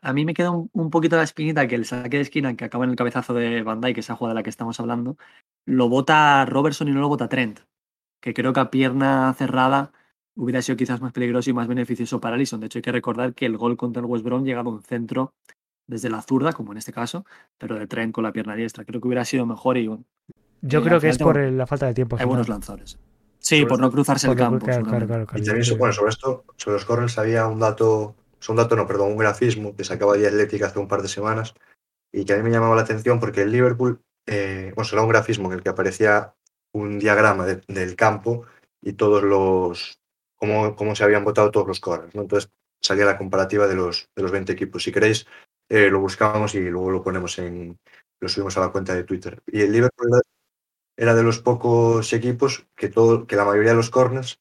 A mí me queda un, poquito la espinita que el saque de esquina que acaba en el cabezazo de Van Dijk, esa jugada de la que estamos hablando, lo vota Robertson y no lo vota Trent. Que creo que a pierna cerrada hubiera sido quizás más peligroso y más beneficioso para Alisson. De hecho, hay que recordar que el gol contra el West Brom llegaba a un centro desde la zurda, como en este caso, pero de tren con la pierna diestra. Creo que hubiera sido mejor y bueno,
Yo creo que es por la falta de tiempo.
Hay buenos lanzadores. Sí, sobre por no cruzarse el campo.
Claro, claro, claro,
y también, bueno, sobre esto, sobre los corners había un dato, un dato no, perdón, un grafismo que sacaba de Atlética hace un par de semanas y que a mí me llamaba la atención porque el Liverpool, eh, bueno, era un grafismo en el que aparecía un diagrama del campo y todos los, cómo, cómo, se habían votado todos los corners. ¿no? Entonces salía la comparativa de los, de los 20 equipos. Si queréis, eh, lo buscamos y luego lo ponemos en, lo subimos a la cuenta de Twitter. Y el Liverpool era de los pocos equipos que, todo, que la mayoría de los corners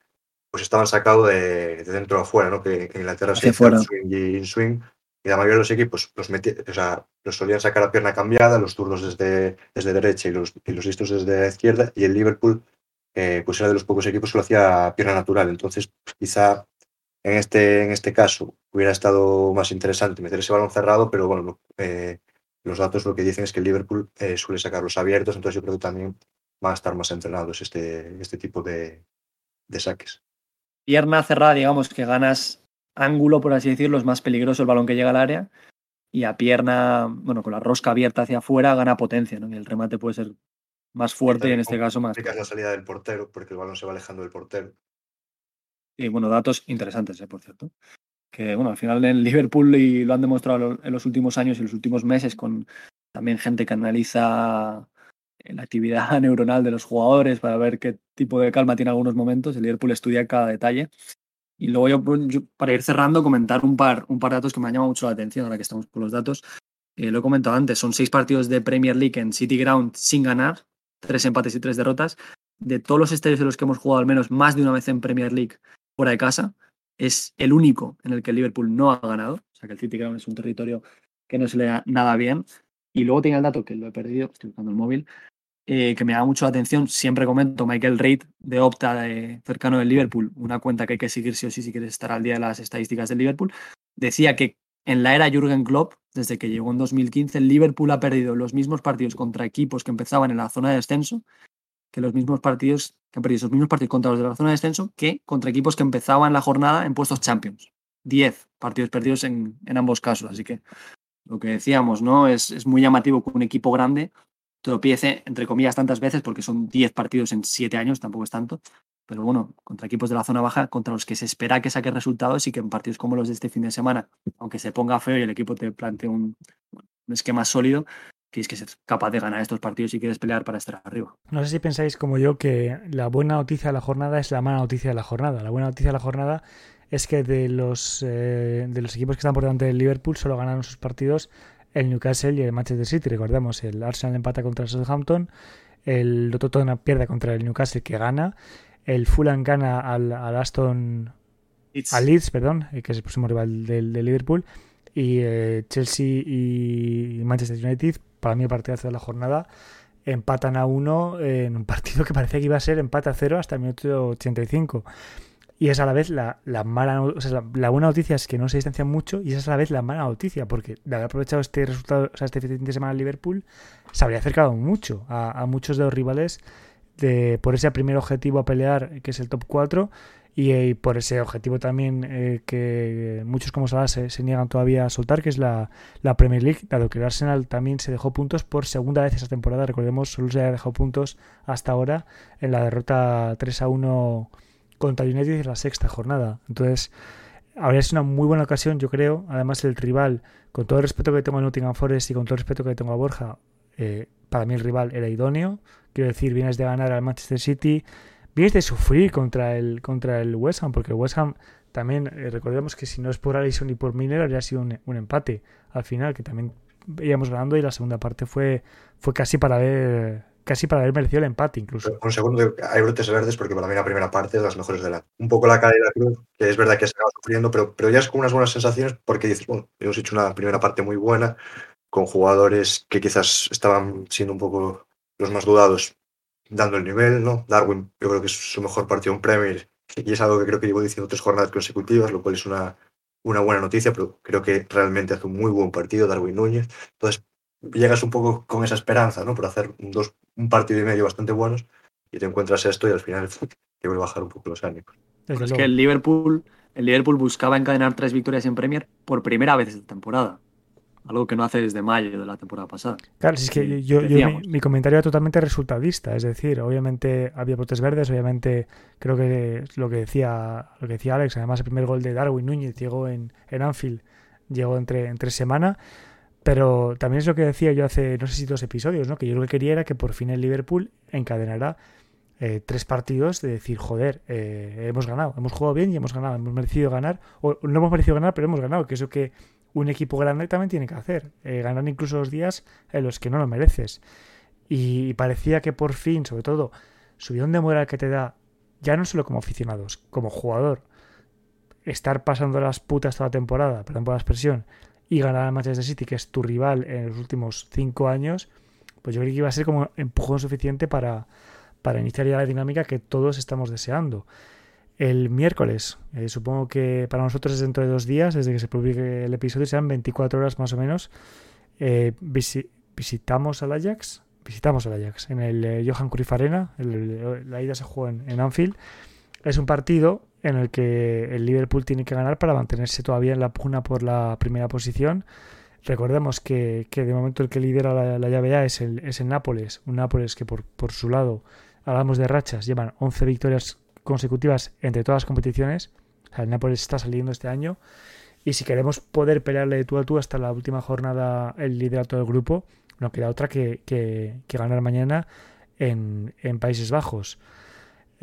pues estaban sacados de, dentro a afuera, ¿no? Que, en Inglaterra se
fuera.
swing y swing. Y la mayoría de los equipos los, o sea, los solían sacar a pierna cambiada, los zurdos desde, desde derecha y los, y los listos desde la izquierda. Y el Liverpool, eh, pues era de los pocos equipos que lo hacía pierna natural. Entonces, quizá en este, en este caso hubiera estado más interesante meter ese balón cerrado, pero bueno, eh, los datos lo que dicen es que el Liverpool eh, suele sacarlos abiertos, entonces yo creo que también van a estar más entrenados este, este tipo de, de saques.
Pierna cerrada, digamos que ganas ángulo, por así decirlo, es más peligroso el balón que llega al área. Y a pierna, bueno, con la rosca abierta hacia afuera, gana potencia, ¿no? Y el remate puede ser más fuerte y en este caso más.
la salida del portero, porque el balón se va alejando del portero.
Y bueno, datos interesantes, ¿eh? por cierto. Que bueno, al final en Liverpool y lo han demostrado en los últimos años y los últimos meses con también gente que analiza la actividad neuronal de los jugadores para ver qué tipo de calma tiene algunos momentos. El Liverpool estudia cada detalle. Y luego yo, para ir cerrando, comentar un par, un par de datos que me han llamado mucho la atención ahora que estamos con los datos. Eh, lo he comentado antes, son seis partidos de Premier League en City Ground sin ganar, tres empates y tres derrotas. De todos los estadios en los que hemos jugado al menos más de una vez en Premier League fuera de casa, es el único en el que Liverpool no ha ganado. O sea que el City Ground es un territorio que no se le da nada bien. Y luego tenía el dato que lo he perdido, estoy buscando el móvil, eh, que me da mucho la atención. Siempre comento Michael Reid de Opta, cercano del Liverpool, una cuenta que hay que seguir sí o sí si quieres estar al día de las estadísticas del Liverpool. Decía que en la era Jürgen Klopp, desde que llegó en 2015, el Liverpool ha perdido los mismos partidos contra equipos que empezaban en la zona de descenso que los mismos partidos que han perdido esos mismos partidos contra los de la zona de descenso que contra equipos que empezaban la jornada en puestos Champions. Diez partidos perdidos en, ambos casos. Así que lo que decíamos, ¿no? Es, es muy llamativo que un equipo grande tropiece, entre comillas, tantas veces, porque son 10 partidos en 7 años, tampoco es tanto. Pero bueno, contra equipos de la zona baja, contra los que se espera que saque resultados y que en partidos como los de este fin de semana, aunque se ponga feo y el equipo te plantee un, un esquema sólido, tienes que ser capaz de ganar estos partidos si quieres pelear para estar arriba.
No sé si pensáis como yo que la buena noticia de la jornada es la mala noticia de la jornada. La buena noticia de la jornada es que de los, eh, de los equipos que están por delante del Liverpool solo ganaron sus partidos el Newcastle y el Manchester City. Recordemos, el Arsenal empata contra el Southampton, el Tottenham pierde contra el Newcastle que gana, el Fulham gana al, Aston... Al Leeds, perdón, eh, que es el próximo rival del, Liverpool, y eh, Chelsea y Manchester United, para mí el partidazo de la jornada, empatan a uno en un partido que parecía que iba a ser empate a cero hasta el minuto 85. Y es a la vez la, mala, o sea, la, buena noticia es que no se distancian mucho y es a la vez la mala noticia, porque de haber aprovechado este resultado, o sea, este fin de semana el Liverpool, se habría acercado mucho a, muchos de los rivales de, por ese primer objetivo a pelear, que es el top 4, y, por ese objetivo también eh, que muchos como Salah se, niegan todavía a soltar, que es la, la, Premier League, dado que el Arsenal también se dejó puntos por segunda vez esa temporada, recordemos, solo se ha dejado puntos hasta ahora en la derrota 3 a 1 contra United en la sexta jornada. Entonces, habría sido una muy buena ocasión, yo creo. Además, el rival, con todo el respeto que tengo a Nottingham Forest y con todo el respeto que tengo a Borja, eh, para mí el rival era idóneo. Quiero decir, vienes de ganar al Manchester City, vienes de sufrir contra el, contra el West Ham, porque el West Ham también, eh, recordemos que si no es por Allison y por Miller, habría sido un, un, empate al final, que también íbamos ganando y la segunda parte fue, fue casi para ver casi para haber merecido el empate incluso.
Un segundo, hay brotes verdes porque para mí la primera parte es las mejores de la... Un poco la cara de la cruz, que es verdad que se acaba sufriendo, pero, pero ya es con unas buenas sensaciones porque dices, bueno, hemos hecho una primera parte muy buena con jugadores que quizás estaban siendo un poco los más dudados dando el nivel, ¿no? Darwin yo creo que es su mejor partido en Premier y es algo que creo que llevo diciendo tres jornadas consecutivas, lo cual es una, una buena noticia, pero creo que realmente hace un muy buen partido Darwin Núñez. Entonces, llegas un poco con esa esperanza, ¿no? Por hacer dos, un partido y medio bastante buenos y te encuentras esto y al final te vuelve a bajar un poco los ánimos.
es que el Liverpool, el Liverpool buscaba encadenar tres victorias en Premier por primera vez esta temporada. Algo que no hace desde mayo de la temporada pasada.
Claro, es que yo, mi, comentario era totalmente resultadista, es decir, obviamente había brotes verdes, obviamente creo que lo que decía, lo que decía Alex, además el primer gol de Darwin Núñez llegó en, en Anfield, llegó entre, entre semana. Pero también es lo que decía yo hace, no sé si dos episodios, ¿no? Que yo lo que quería era que por fin el Liverpool encadenara eh, tres partidos de decir, joder, eh, hemos ganado, hemos jugado bien y hemos ganado, hemos merecido ganar, o no hemos merecido ganar, pero hemos ganado, que es lo que un equipo grande también tiene que hacer, eh, ganar incluso los días en los que no lo mereces. Y parecía que por fin, sobre todo, subidón de moral que te da, ya no solo como aficionados, como jugador, estar pasando las putas toda la temporada, perdón por la expresión, y ganar al Manchester City, que es tu rival en los últimos cinco años, pues yo creo que iba a ser como empujón suficiente para, para iniciar ya la dinámica que todos estamos deseando. El miércoles, eh, supongo que para nosotros es dentro de dos días, desde que se publique el episodio, serán 24 horas más o menos. Eh, visitamos al Ajax, visitamos al Ajax en el eh, Johan Cruyff Arena, la ida se juega en, Anfield. Es un partido en el que el Liverpool tiene que ganar para mantenerse todavía en la pugna por la primera posición. Recordemos que, que de momento el que lidera la, la llave A es el, es el Nápoles, un Nápoles que por, por su lado, hablamos de rachas, llevan 11 victorias consecutivas entre todas las competiciones. El Nápoles está saliendo este año. Y si queremos poder pelearle de tú a tú hasta la última jornada el liderato del grupo, no queda otra que, que, ganar mañana en, en Países Bajos.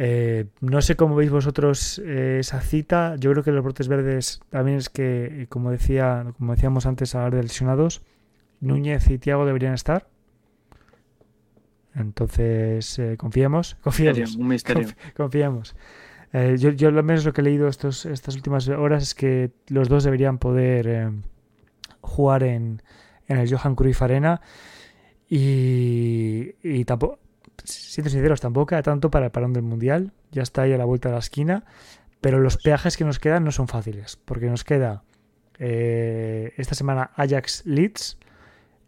Eh, no sé cómo veis vosotros eh, esa cita. Yo creo que los brotes verdes también es que, como decía, como decíamos antes a hablar de lesionados, Núñez y Tiago deberían estar. Entonces, eh, confiemos, confiemos.
Un misterio.
Confiemos. Eh, yo, yo lo menos lo que he leído estos, estas últimas horas es que los dos deberían poder eh, jugar en, en, el Johan Cruyff Arena y, y tampoco, siendo sinceros, tampoco tanto para el parón del Mundial. Ya está ahí a la vuelta de la esquina. Pero los peajes que nos quedan no son fáciles, porque nos queda eh, esta semana Ajax Leeds,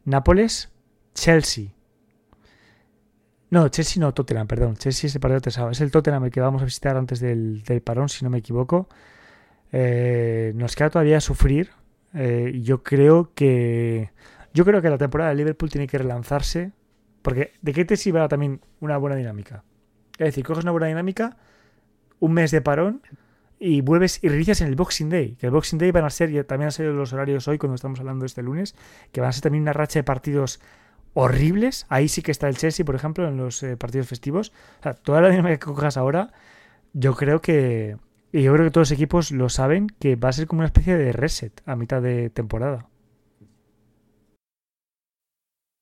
Nápoles, Chelsea. No, Chelsea no, Tottenham, perdón. Chelsea es el partido Es el Tottenham el que vamos a visitar antes del, del parón, si no me equivoco. Eh, nos queda todavía sufrir. Eh, yo creo que. Yo creo que la temporada de Liverpool tiene que relanzarse. Porque ¿de qué te sirve también una buena dinámica? Es decir, coges una buena dinámica, un mes de parón y vuelves y reinicias en el Boxing Day. Que el Boxing Day van a ser, y también han sido los horarios hoy cuando estamos hablando este lunes, que van a ser también una racha de partidos horribles. Ahí sí que está el Chelsea, por ejemplo, en los eh, partidos festivos. O sea, toda la dinámica que cojas ahora, yo creo que. Y yo creo que todos los equipos lo saben, que va a ser como una especie de reset a mitad de temporada.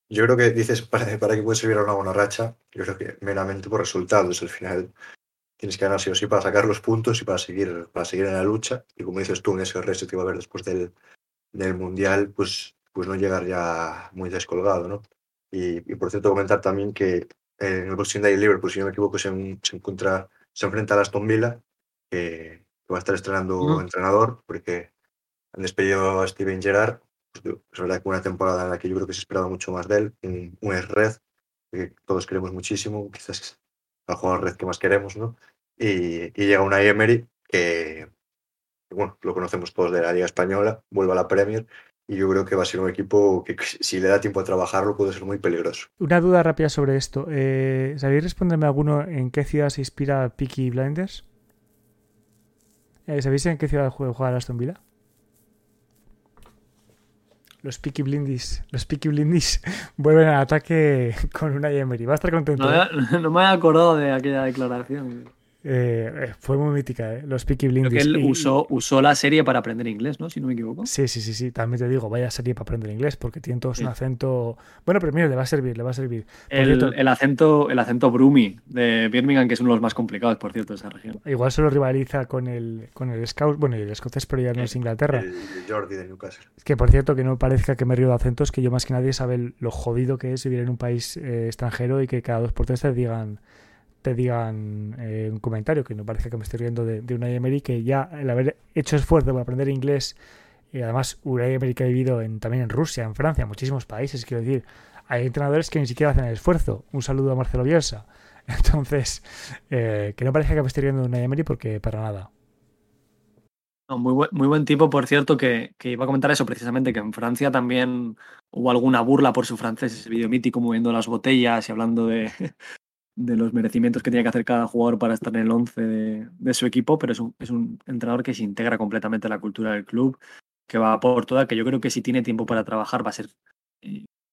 Yo creo que dices para, para que puede servir a una buena racha, yo creo que meramente por resultados. Al final tienes que ganar sí o sí para sacar los puntos y para seguir, para seguir en la lucha. Y como dices tú, en ese reset que va a haber después del, del Mundial, pues, pues no llegar ya muy descolgado, ¿no? Y, y, por cierto, comentar también que en el Boxing Day Liverpool, si no me equivoco, se, se, encuentra, se enfrenta a Aston Villa, que, que, va a estar estrenando mm. entrenador, porque han despedido a Steven Gerrard. Pues, es verdad que una temporada en la que yo creo que se esperaba mucho más de él, un, un red que todos queremos muchísimo, quizás el jugador red que más queremos, ¿no? Y, y llega una Emery que, bueno, lo conocemos todos de la Liga Española, vuelve a la Premier y yo creo que va a ser un equipo que si le da tiempo a trabajarlo puede ser muy peligroso.
Una duda rápida sobre esto. Eh, ¿Sabéis responderme alguno en qué ciudad se inspira Peaky Blinders? Eh, ¿Sabéis en qué ciudad juega Aston Villa? Los Peaky Blindis, los Peaky Blindis vuelven al ataque con una Emery. Va a estar contento.
No, ¿eh? no me he acordado de aquella declaración.
Eh, fue muy mítica, ¿eh? los Peaky Blinders.
Creo que él usó, usó, la serie para aprender inglés, ¿no? Si no me equivoco.
Sí, sí, sí, sí. También te digo, vaya serie para aprender inglés, porque tienen todos sí. un acento. Bueno, pero mira, le va a servir, le va a servir.
El, cierto... el, acento, el acento Brumi de Birmingham, que es uno de los más complicados, por cierto, de esa región.
Igual solo rivaliza con el, con el Scout, bueno, el escocés, pero ya no es Inglaterra.
El, Jordi de Newcastle.
Que por cierto, que no parezca que me río de acentos, que yo más que nadie sabe lo jodido que es vivir en un país eh, extranjero y que cada dos por tres te digan te digan eh, un comentario, que no parece que me estoy riendo de, de Unai que ya el haber hecho esfuerzo por aprender inglés, y además Unai Emery que ha vivido en, también en Rusia, en Francia, en muchísimos países, quiero decir, hay entrenadores que ni siquiera hacen el esfuerzo. Un saludo a Marcelo Bielsa. Entonces, eh, que no parezca que me estoy riendo de Unai Emery porque para nada.
No, muy, buen, muy buen tipo, por cierto, que, que, iba a comentar eso precisamente, que en Francia también hubo alguna burla por su francés, ese vídeo mítico moviendo las botellas y hablando de, de los merecimientos que tiene que hacer cada jugador para estar en el 11 de, su equipo, pero es un, es un, entrenador que se integra completamente a la cultura del club, que va por toda, que yo creo que si tiene tiempo para trabajar va a ser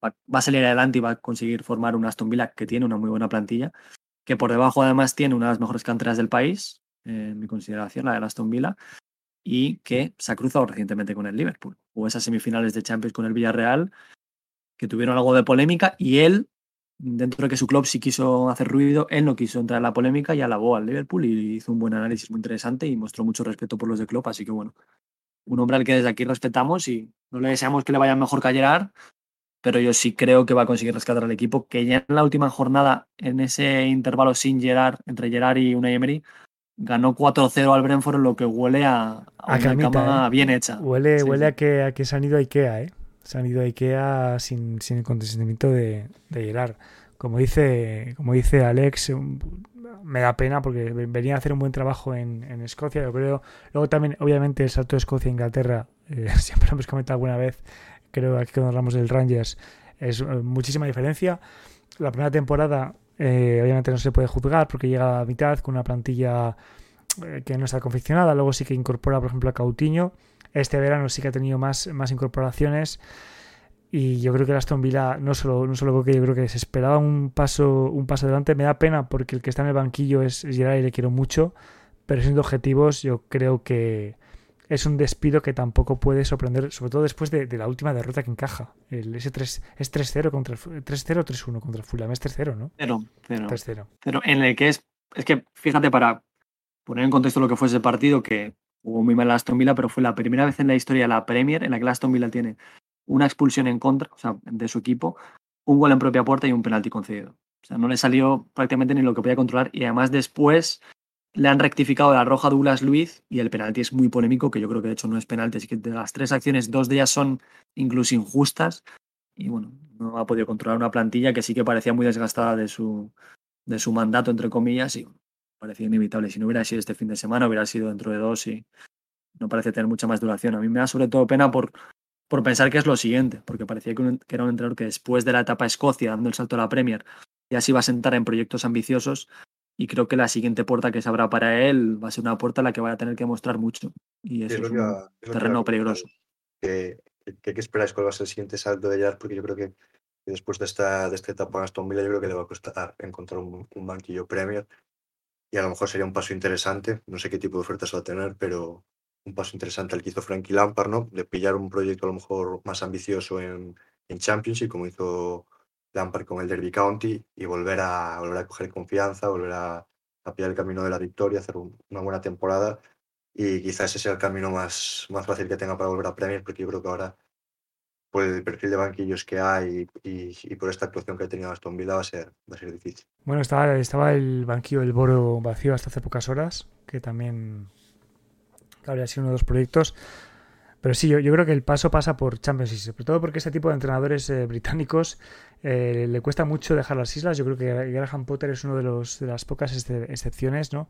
va, va, a salir adelante y va a conseguir formar un Aston Villa que tiene una muy buena plantilla. que por debajo además tiene una de las mejores canteras del país, en mi consideración, la de Aston Villa, y que se ha cruzado recientemente con el Liverpool. Hubo esas semifinales de Champions con el Villarreal que tuvieron algo de polémica y él, dentro de que su club sí quiso hacer ruido, él no quiso entrar en la polémica y alabó al Liverpool y hizo un buen análisis muy interesante y mostró mucho respeto por los de club, así que bueno, un hombre al que desde aquí respetamos y no le deseamos que le vaya mejor que ayer, pero yo sí creo que va a conseguir rescatar al equipo, que ya en la última jornada, en ese intervalo sin Gerard, entre Gerard y Unai Emery, ganó 4-0 al Brentford, lo que huele a, a, una cama
¿eh?
bien hecha.
Huele, huele A, que, a que se han ido a Ikea, ¿eh? Se han ido a Ikea sin, sin el consentimiento de, de Gerard. Como dice, como dice Alex, me da pena porque venía a hacer un buen trabajo en, en Escocia, yo creo. Luego también, obviamente, el salto de Escocia a Inglaterra, eh, siempre lo hemos comentado alguna vez, creo aquí cuando hablamos del Rangers, es eh, muchísima diferencia. La primera temporada eh, obviamente no se puede juzgar porque llega a mitad con una plantilla eh, que no está confeccionada. Luego sí que incorpora, por ejemplo, a Cautiño. Este verano sí que ha tenido más, más incorporaciones. Y yo creo que el Aston Villa no solo, no solo que yo creo que se esperaba un paso, un paso adelante. Me da pena porque el que está en el banquillo es Gerard y le quiero mucho. Pero siendo objetivos, yo creo que, es un despido que tampoco puede sorprender, sobre todo después de, de la última derrota que encaja. El, ese 3, es 3-0 contra el 3-0 3-1 contra el Fulham, es 3-0, ¿no?
0, 0.
3-0.
Pero en el que es, es que fíjate para poner en contexto lo que fue ese partido, que jugó muy mal Aston Villa, pero fue la primera vez en la historia de la Premier en la que Aston Villa tiene una expulsión en contra, o sea, de su equipo, un gol en propia puerta y un penalti concedido. O sea, no le salió prácticamente ni lo que podía controlar y además después le han rectificado la roja Douglas Luiz y el penalti es muy polémico, que yo creo que de hecho no es penalti, así que de las tres acciones, dos de ellas son incluso injustas y bueno, no ha podido controlar una plantilla que sí que parecía muy desgastada de su, de su mandato, entre comillas, y parecía inevitable. Si no hubiera sido este fin de semana, hubiera sido dentro de dos y no parece tener mucha más duración. A mí me da sobre todo pena por, por pensar que es lo siguiente, porque parecía que, un, que era un entrenador que después de la etapa Escocia, dando el salto a la Premier, ya se iba a sentar en proyectos ambiciosos y creo que la siguiente puerta que se abra para él va a ser una puerta a la que va a tener que mostrar mucho. Y eso es, es, un terreno peligroso.
¿Qué que, que, esperáis cuál va a ser el siguiente salto de Gerard? Porque yo creo que después de esta, de esta etapa en Aston Villa, yo creo que le va a costar encontrar un, un, banquillo Premier. Y a lo mejor sería un paso interesante. No sé qué tipo de ofertas va a tener, pero un paso interesante al que hizo Frankie Lampard, ¿no? De pillar un proyecto a lo mejor más ambicioso en, en Championship, como hizo Lampard con el Derby County y volver a, volver a coger confianza, volver a, a pillar el camino de la victoria, hacer un, una buena temporada y quizás ese sea el camino más, más fácil que tenga para volver a Premier porque yo creo que ahora por el perfil de banquillos que hay y, y por esta actuación que ha tenido Aston Villa va a ser, va a ser difícil.
Bueno, estaba, estaba el banquillo del Boro vacío hasta hace pocas horas, que también habría sido uno de los proyectos. Pero sí, yo, yo, creo que el paso pasa por Champions League, sobre todo porque este tipo de entrenadores eh, británicos eh, le cuesta mucho dejar las islas. Yo creo que Graham Potter es uno de, los, de las pocas ex excepciones ¿no?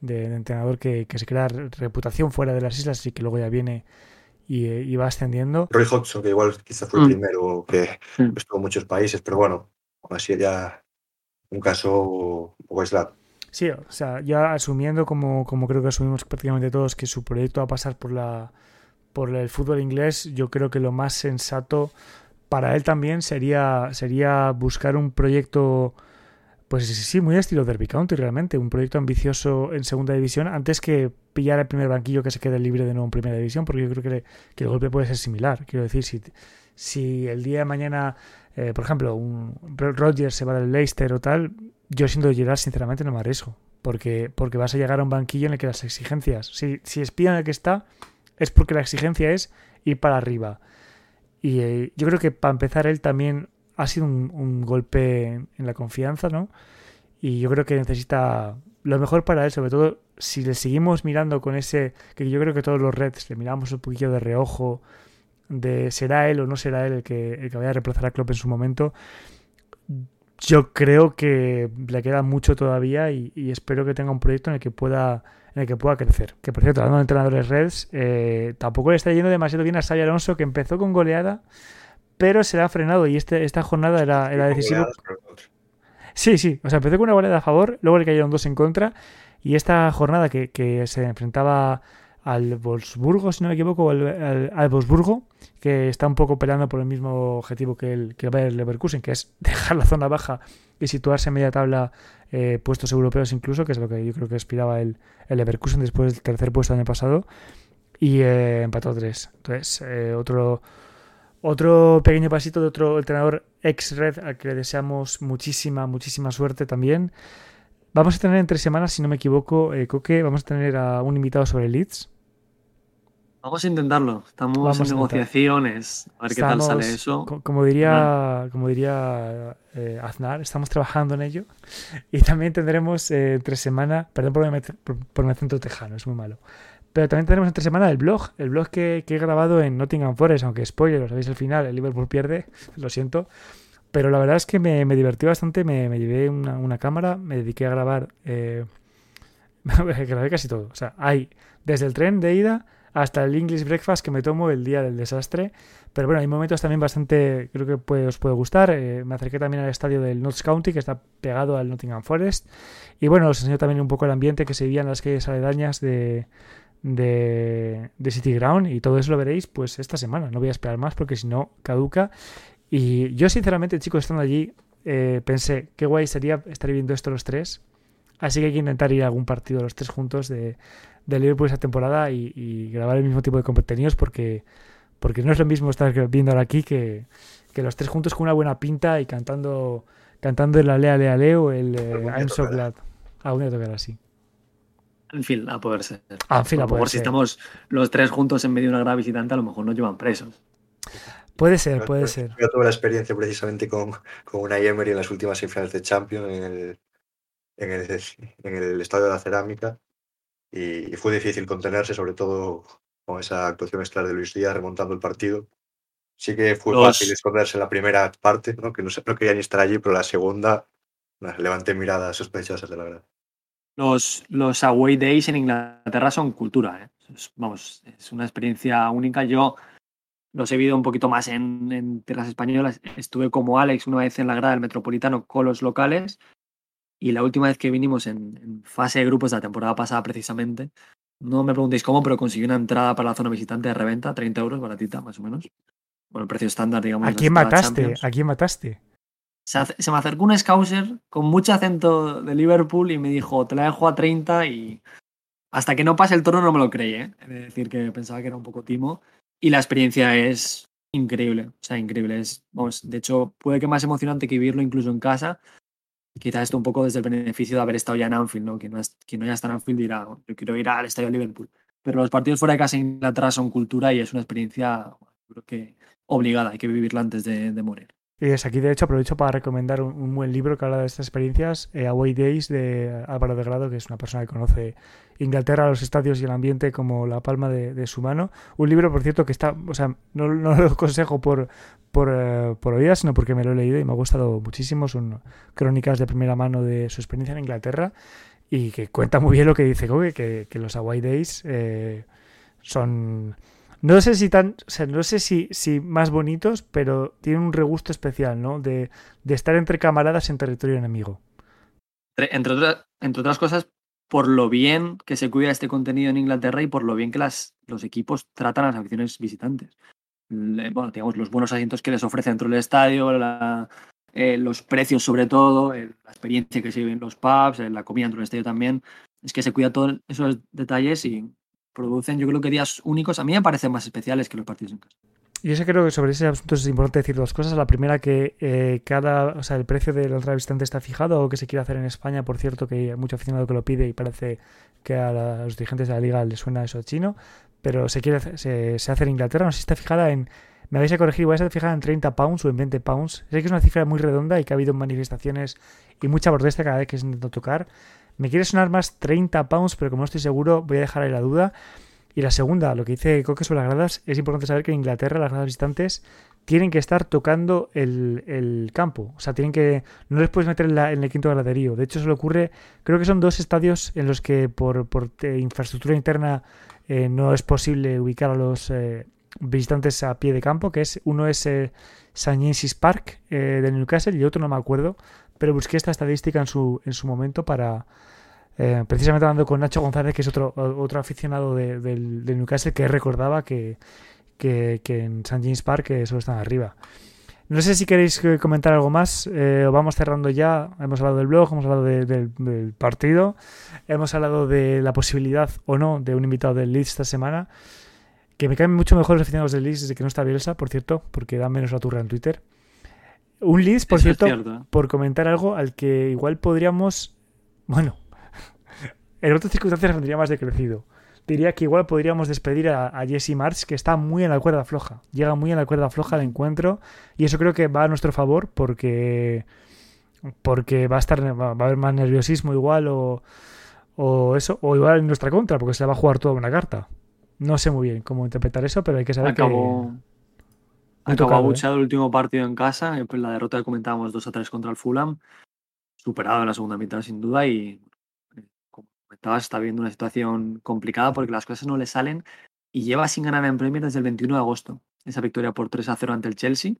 de, de entrenador que, que, se crea reputación fuera de las islas y que luego ya viene y, y va ascendiendo.
Roy Hodgson, que igual quizás fue el mm. primero que mm. estuvo en muchos países, pero bueno, así ya un caso un poco aislado.
Sí, o sea, ya asumiendo como, como creo que asumimos prácticamente todos que su proyecto va a pasar por la por el fútbol inglés, yo creo que lo más sensato para él también sería, sería buscar un proyecto, pues sí, muy estilo Derby County realmente, un proyecto ambicioso en segunda división, antes que pillar el primer banquillo que se quede libre de nuevo en primera división, porque yo creo que, el golpe puede ser similar. Quiero decir, si, si el día de mañana, eh, por ejemplo, un Rodgers se va del Leicester o tal, yo siendo Gerard, sinceramente, no me arriesgo. Porque, porque vas a llegar a un banquillo en el que las exigencias, si, si espía en el que está, es porque la exigencia es ir para arriba. Y eh, yo creo que para empezar él también ha sido un, un, golpe en la confianza, ¿no? Y yo creo que necesita lo mejor para él, sobre todo si le seguimos mirando con ese, que yo creo que todos los Reds le miramos un poquillo de reojo, de será él o no será él el que, el que vaya a reemplazar a Klopp en su momento. Yo creo que le queda mucho todavía y, y espero que tenga un proyecto en el que pueda en el que pueda crecer. Que por cierto, hablando de entrenadores Reds, eh, tampoco le está yendo demasiado bien a Xavi Alonso, que empezó con goleada, pero se le ha frenado y este, esta jornada era, era decisiva. Sí, sí, o sea, empezó con una goleada a favor, luego le cayeron dos en contra, y esta jornada que, que se enfrentaba al Wolfsburgo, si no me equivoco, al, al, Wolfsburgo, que está un poco peleando por el mismo objetivo que el, que el Leverkusen, que es dejar la zona baja y situarse en media tabla, eh, puestos europeos incluso, que es lo que yo creo que aspiraba el, el Leverkusen después del tercer puesto el año pasado, y eh, empató tres. Entonces, eh, otro, otro pequeño pasito de otro entrenador ex-red al que le deseamos muchísima, muchísima suerte también. Vamos a tener en tres semanas, si no me equivoco, eh, Coque, vamos a tener a un invitado sobre Leeds.
Vamos a intentarlo. Estamos en negociaciones. A ver qué tal sale eso.
Como diría, como diría eh, Aznar, estamos trabajando en ello. Y también tendremos eh, entre semana, perdón por mi, por, acento tejano, es muy malo. Pero también tendremos entre semana el blog, el blog que, que he grabado en Nottingham Forest, aunque spoiler, lo sabéis al final, el Liverpool pierde, lo siento. Pero la verdad es que me, me divertí bastante, me, me llevé una, una, cámara, me dediqué a grabar, eh, grabé casi todo. O sea, hay desde el tren de ida hasta el English Breakfast que me tomo el día del desastre. Pero bueno, hay momentos también bastante, creo que puede, os puede gustar. Eh, me acerqué también al estadio del Notts County, que está pegado al Nottingham Forest. Y bueno, os enseño también un poco el ambiente que se vivía en las calles aledañas de, de, de City Ground. Y todo eso lo veréis pues esta semana. No voy a esperar más porque si no caduca. Y yo, sinceramente, chicos, estando allí, eh, pensé, qué guay sería estar viendo esto los tres. Así que hay que intentar ir a algún partido los tres juntos de, de Liverpool esa temporada y, grabar el mismo tipo de contenidos porque, porque no es lo mismo estar viendo aquí que, que los tres juntos con una buena pinta y cantando cantando el Alea Alea Leo el eh, I'm so glad. Aún a tocar así.
En fin, a poder ser.
Fin, a,
poder si estamos los tres juntos en medio de una grave visitante, a lo mejor nos llevan presos.
Puede ser, puede ser.
Yo tuve la experiencia precisamente con, con una Emery en las últimas semifinales de Champions en el, en el, en el Estadio de la Cerámica y, fue difícil contenerse, sobre todo con esa actuación extra de Luis Díaz remontando el partido. Sí que fue fácil esconderse en la primera parte, ¿no? que no, no quería ni estar allí, pero la segunda levanté miradas sospechosas de la verdad.
Los, los away days en Inglaterra son cultura, ¿eh? vamos, es una experiencia única. Yo los he vivido un poquito más en, tierras españolas. Estuve como Alex una vez en la grada del Metropolitano con los locales y la última vez que vinimos en, fase de grupos de la temporada pasada precisamente, no me preguntéis cómo, pero conseguí una entrada para la zona visitante de reventa, 30 euros, baratita más o menos. Bueno, el precio estándar, digamos.
¿A quién mataste? ¿A quién mataste?
Se, me acercó un Scouser con mucho acento de Liverpool y me dijo, te la dejo a 30 y hasta que no pase el turno no me lo creí, ¿eh? Es decir, que pensaba que era un poco timo. Y la experiencia es increíble, o sea, increíble. Es, vamos, de hecho, puede que más emocionante que vivirlo incluso en casa. Quizás esto un poco desde el beneficio de haber estado ya en Anfield, ¿no? Quien no, es, no en Anfield dirá, yo quiero ir al estadio de Liverpool. Pero los partidos fuera de casa en Inglaterra son cultura y es una experiencia, que obligada, hay que vivirla antes de, de morir.
Y es aquí, de hecho, aprovecho para recomendar un, buen libro que habla de estas experiencias, eh, Away Days, de Álvaro de Grado, que es una persona que conoce Inglaterra, los estadios y el ambiente como la palma de, su mano. Un libro, por cierto, que está, o sea, no, lo aconsejo por, por, eh, oídas, sino porque me lo he leído y me ha gustado muchísimo. Son crónicas de primera mano de su experiencia en Inglaterra y que cuenta muy bien lo que dice Gogue, que, que los Away Days eh, son no sé si tan, o sea, no sé si, si más bonitos, pero tienen un regusto especial, ¿no? De, de estar entre camaradas en territorio enemigo.
Entre, entre otras cosas, por lo bien que se cuida este contenido en Inglaterra y por lo bien que las, los equipos tratan a las aficiones visitantes. Bueno, digamos, los buenos asientos que les ofrece dentro del estadio, eh, los precios sobre todo, la experiencia que se en los pubs, la comida dentro del estadio también. Es que se cuida todos esos detalles y producen, yo creo que días únicos, a mí me parecen más especiales que los partidos en casa.
Yo sé creo que sobre ese asunto es importante decir dos cosas. La primera que eh, cada, o sea, el precio del entrada visitante está fijado o que se quiere hacer en España, por cierto, que hay mucho aficionado que lo pide y parece que a, los dirigentes de la liga les suena eso chino, pero se quiere se, se hace en Inglaterra, no sé si está fijada en, me vais a corregir, voy a estar fijada en 30 pounds o en 20 pounds. Sé que es una cifra muy redonda y que ha habido manifestaciones y mucha protesta cada vez que se intenta tocar. Me quiere sonar más 30 pounds, pero como no estoy seguro, voy a dejar ahí la duda. Y la segunda, lo que dice Coque sobre las gradas, es importante saber que en Inglaterra las gradas visitantes tienen que estar tocando el, campo. O sea, tienen que. No les puedes meter en, el quinto graderío. De hecho, eso le ocurre. Creo que son dos estadios en los que por, por eh, infraestructura interna eh, no es posible ubicar a los eh, visitantes a pie de campo. Que es uno es St. James's Park de Newcastle y otro no me acuerdo. Pero busqué esta estadística en su, en su momento para Eh, precisamente hablando con Nacho González, que es otro, otro aficionado de, del, Newcastle, que recordaba que, que, en St. James Park eso están arriba. No sé si queréis comentar algo más. Eh, vamos cerrando ya. Hemos hablado del blog, hemos hablado del partido, hemos hablado de la posibilidad o no de un invitado del Leeds esta semana. Que me caen mucho mejor los aficionados del Leeds desde que no está Bielsa, por cierto, porque dan menos la turra en Twitter. Un Leeds, por cierto, por comentar algo al que igual podríamos. Bueno, en otras circunstancias tendría más decrecido diría que igual podríamos despedir a, Jesse March, que está muy en la cuerda floja. Llega muy en la cuerda floja al encuentro. Y eso creo que va a nuestro favor porque. Porque va a estar. Va a haber más nerviosismo igual o. O eso. O igual en nuestra contra, porque se le va a jugar toda una carta. No sé muy bien cómo interpretar eso, pero hay que saber
acabó, que. Acabó ¿eh? abucheado el último partido en casa. Pues la derrota que comentábamos 2 a 3 contra el Fulham. Superado en la segunda mitad, sin duda. Y está viendo una situación complicada porque las cosas no le salen y lleva sin ganar en Premier desde el 21 de agosto. Esa victoria por 3 a 0 ante el Chelsea,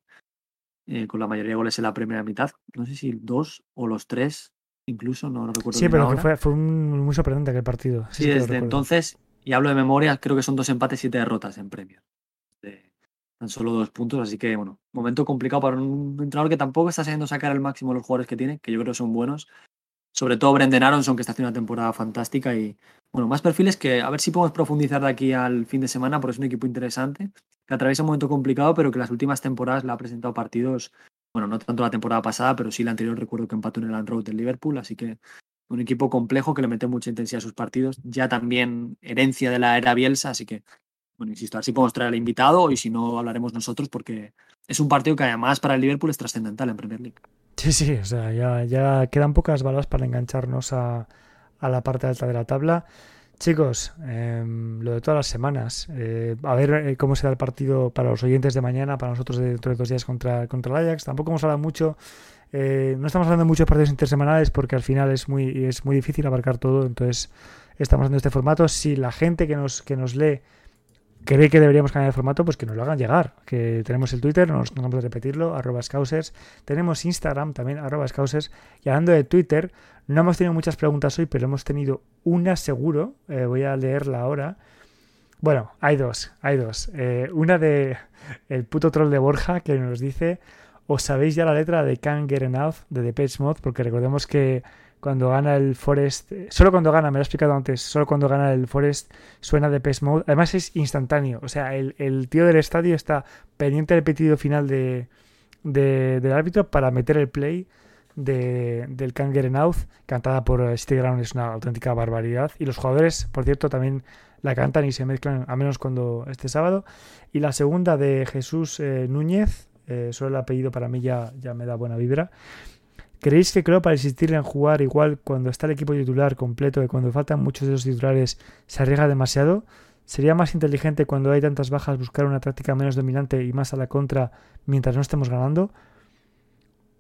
eh, con la mayoría de goles en la primera mitad. No sé si dos o los tres, incluso, no, recuerdo.
Sí, pero fue, fue muy sorprendente aquel partido.
Sí, desde entonces, y hablo de memoria, creo que son dos empates y siete derrotas en Premier. Tan solo dos puntos, así que, bueno, momento complicado para un entrenador que tampoco está sabiendo sacar al máximo los jugadores que tiene, que yo creo son buenos, sobre todo Brendan Aronson, que está haciendo una temporada fantástica. Y bueno, más perfiles que a ver si podemos profundizar de aquí al fin de semana, porque es un equipo interesante, que atraviesa un momento complicado, pero que las últimas temporadas le ha presentado partidos, bueno, no tanto la temporada pasada, pero sí la anterior recuerdo que empató en el Land Road del Liverpool, así que un equipo complejo que le mete mucha intensidad a sus partidos, ya también herencia de la era Bielsa, así que, bueno, insisto, a ver si podemos traer al invitado y si no hablaremos nosotros porque es un partido que además para el Liverpool es trascendental en Premier League.
Sí, sí, o sea, ya, ya quedan pocas balas para engancharnos a, a la parte alta de la tabla. Chicos, em, lo de todas las semanas. Eh, a ver eh, cómo será el partido para los oyentes de mañana, para nosotros dentro de dos días contra, contra el Ajax. Tampoco hemos hablado mucho. Eh, no estamos hablando de muchos partidos intersemanales porque al final es muy, es muy difícil abarcar todo. Entonces, estamos haciendo este formato. Si la gente que nos, que nos lee cree que deberíamos cambiar el formato, pues que nos lo hagan llegar. Que tenemos el Twitter, no nos vamos a repetirlo, arroba. Tenemos Instagram también, arroba. Y hablando de Twitter, no hemos tenido muchas preguntas hoy, pero hemos tenido una seguro. Eh, voy a leerla ahora. Bueno, hay dos, hay dos. Eh, una de el puto troll de Borja que nos dice, ¿os sabéis ya la letra de Can't Get Enough de Depeche Mode? Porque recordemos que cuando gana el Forest, solo cuando gana, me lo he explicado antes, solo cuando gana el Forest suena de PES Mode, además es instantáneo, o sea, el, tío del estadio está pendiente del pedido final de, del árbitro para meter el play de, del Kangerenouth, cantada por Steve Ground, es una auténtica barbaridad, y los jugadores, por cierto, también la cantan y se mezclan, a menos cuando este sábado, y la segunda de Jesús eh, Núñez, eh, solo el apellido para mí ya, ya me da buena vibra, ¿Creéis que creo para insistir en jugar igual cuando está el equipo titular completo y cuando faltan muchos de los titulares se arriesga demasiado? ¿Sería más inteligente cuando hay tantas bajas buscar una táctica menos dominante y más a la contra mientras no estemos ganando?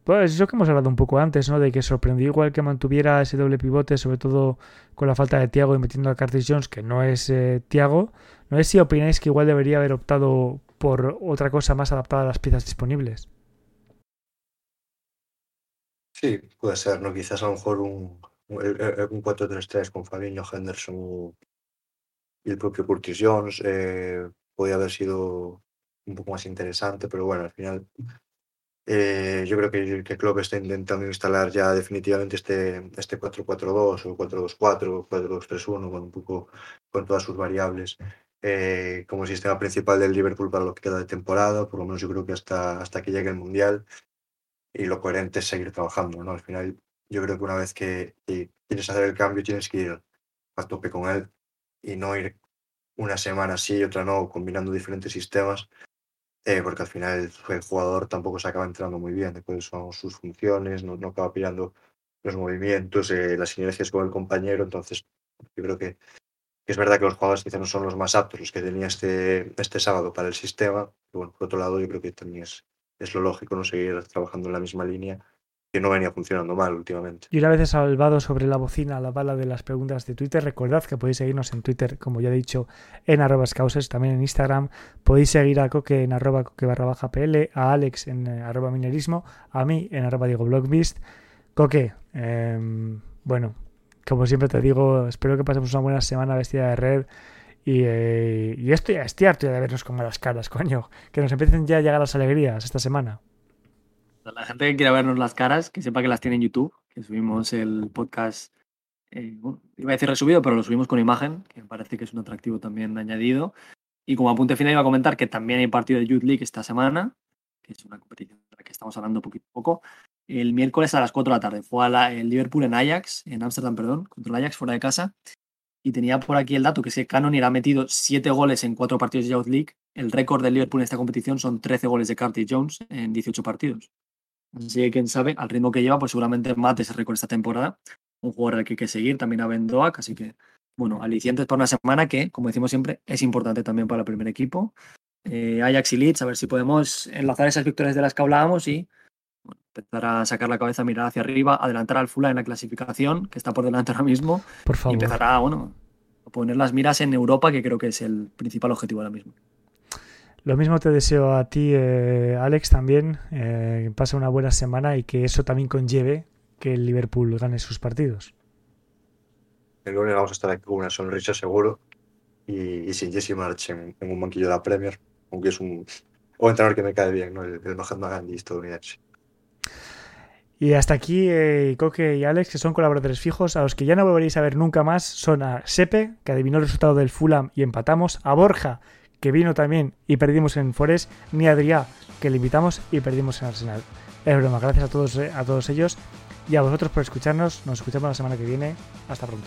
Pues eso que hemos hablado un poco antes, ¿no? De que sorprendió igual que mantuviera ese doble pivote, sobre todo con la falta de Tiago y metiendo a Curtis Jones, que no es eh, Tiago. No sé si opináis que igual debería haber optado por otra cosa más adaptada a las piezas disponibles.
Sí, puede ser, ¿no? Quizás a lo mejor un, un 4-3-3 con Fabinho, Henderson y el propio Curtis Jones eh, podría haber sido un poco más interesante, pero bueno, al final eh, yo creo que, que Klopp está intentando instalar ya definitivamente este, este 4-4-2 o 4-2-4 4-2-3-1 con un poco con todas sus variables eh, como sistema principal del Liverpool para lo que queda de temporada, por lo menos yo creo que hasta, hasta que llegue el Mundial y lo coherente es seguir trabajando, ¿no? Al final, yo creo que una vez que, quieres hacer el cambio, tienes que ir a tope con él y no ir una semana sí y otra no, combinando diferentes sistemas, eh, porque al final el, jugador tampoco se acaba entrando muy bien, después son sus funciones, no, no acaba pillando los movimientos, eh, las sinergias con el compañero, entonces yo creo que, es verdad que los jugadores quizás no son los más aptos, los que tenía este, este sábado para el sistema, bueno, por otro lado yo creo que también es, es lo lógico no seguir trabajando en la misma línea que no venía funcionando mal últimamente.
Y una vez salvado sobre la bocina la bala de las preguntas de Twitter, recordad que podéis seguirnos en Twitter, como ya he dicho, en arroba causes, también en Instagram. Podéis seguir a Coque en arroba coque barra PL, a Alex en eh, arroba minerismo, a mí en arroba Diego. Coque, em, bueno, como siempre te digo, espero que pasemos una buena semana vestida de red. Y, eh, y estoy, estoy harto de vernos con malas caras, coño. Que nos empiecen ya a llegar las alegrías esta semana.
La gente que quiera vernos las caras, que sepa que las tiene en YouTube, que subimos el podcast, eh, iba a decir resubido, pero lo subimos con imagen, que me parece que es un atractivo también añadido. Y como apunte final iba a comentar que también hay partido de Youth League esta semana, que es una competición de la que estamos hablando poquito a poco. El miércoles a las 4 de la tarde fue a el Liverpool en Ajax, en Ámsterdam, perdón, contra el Ajax fuera de casa. Y tenía por aquí el dato que ese Cannon ha metido 7 goles en 4 partidos de Youth League. El récord del Liverpool en esta competición son 13 goles de Curtis Jones en 18 partidos. Así que quién sabe, al ritmo que lleva, pues seguramente mate ese récord esta temporada. Un jugador al que hay que seguir, también a Ben Doak, así que, bueno, alicientes para una semana que, como decimos siempre, es importante también para el primer equipo. Eh, Ajax y Leeds, a ver si podemos enlazar esas victorias de las que hablábamos y empezar a sacar la cabeza, mirar hacia arriba, adelantar al Fula en la clasificación, que está por delante ahora mismo,
Por favor.
y empezar a, bueno, a poner las miras en Europa, que creo que es el principal objetivo ahora mismo.
Lo mismo te deseo a ti, eh, Alex, también. Eh, que pase una buena semana y que eso también conlleve que el Liverpool gane sus partidos.
El lunes vamos a estar aquí con una sonrisa seguro y, y sin Jesse March en, en, un banquillo de la Premier, aunque es un, un entrenador que me cae bien, ¿no? el, el Mahatma Gandhi estadounidense.
Y hasta aquí eh, Coque y Alex, que son colaboradores fijos, a los que ya no volveréis a ver nunca más, son a Sepe, que adivinó el resultado del Fulham y empatamos, a Borja, que vino también y perdimos en Forest, ni a Adrià, que le invitamos y perdimos en Arsenal. Es broma, gracias a todos, a todos ellos y a vosotros por escucharnos. Nos escuchamos la semana que viene. Hasta pronto.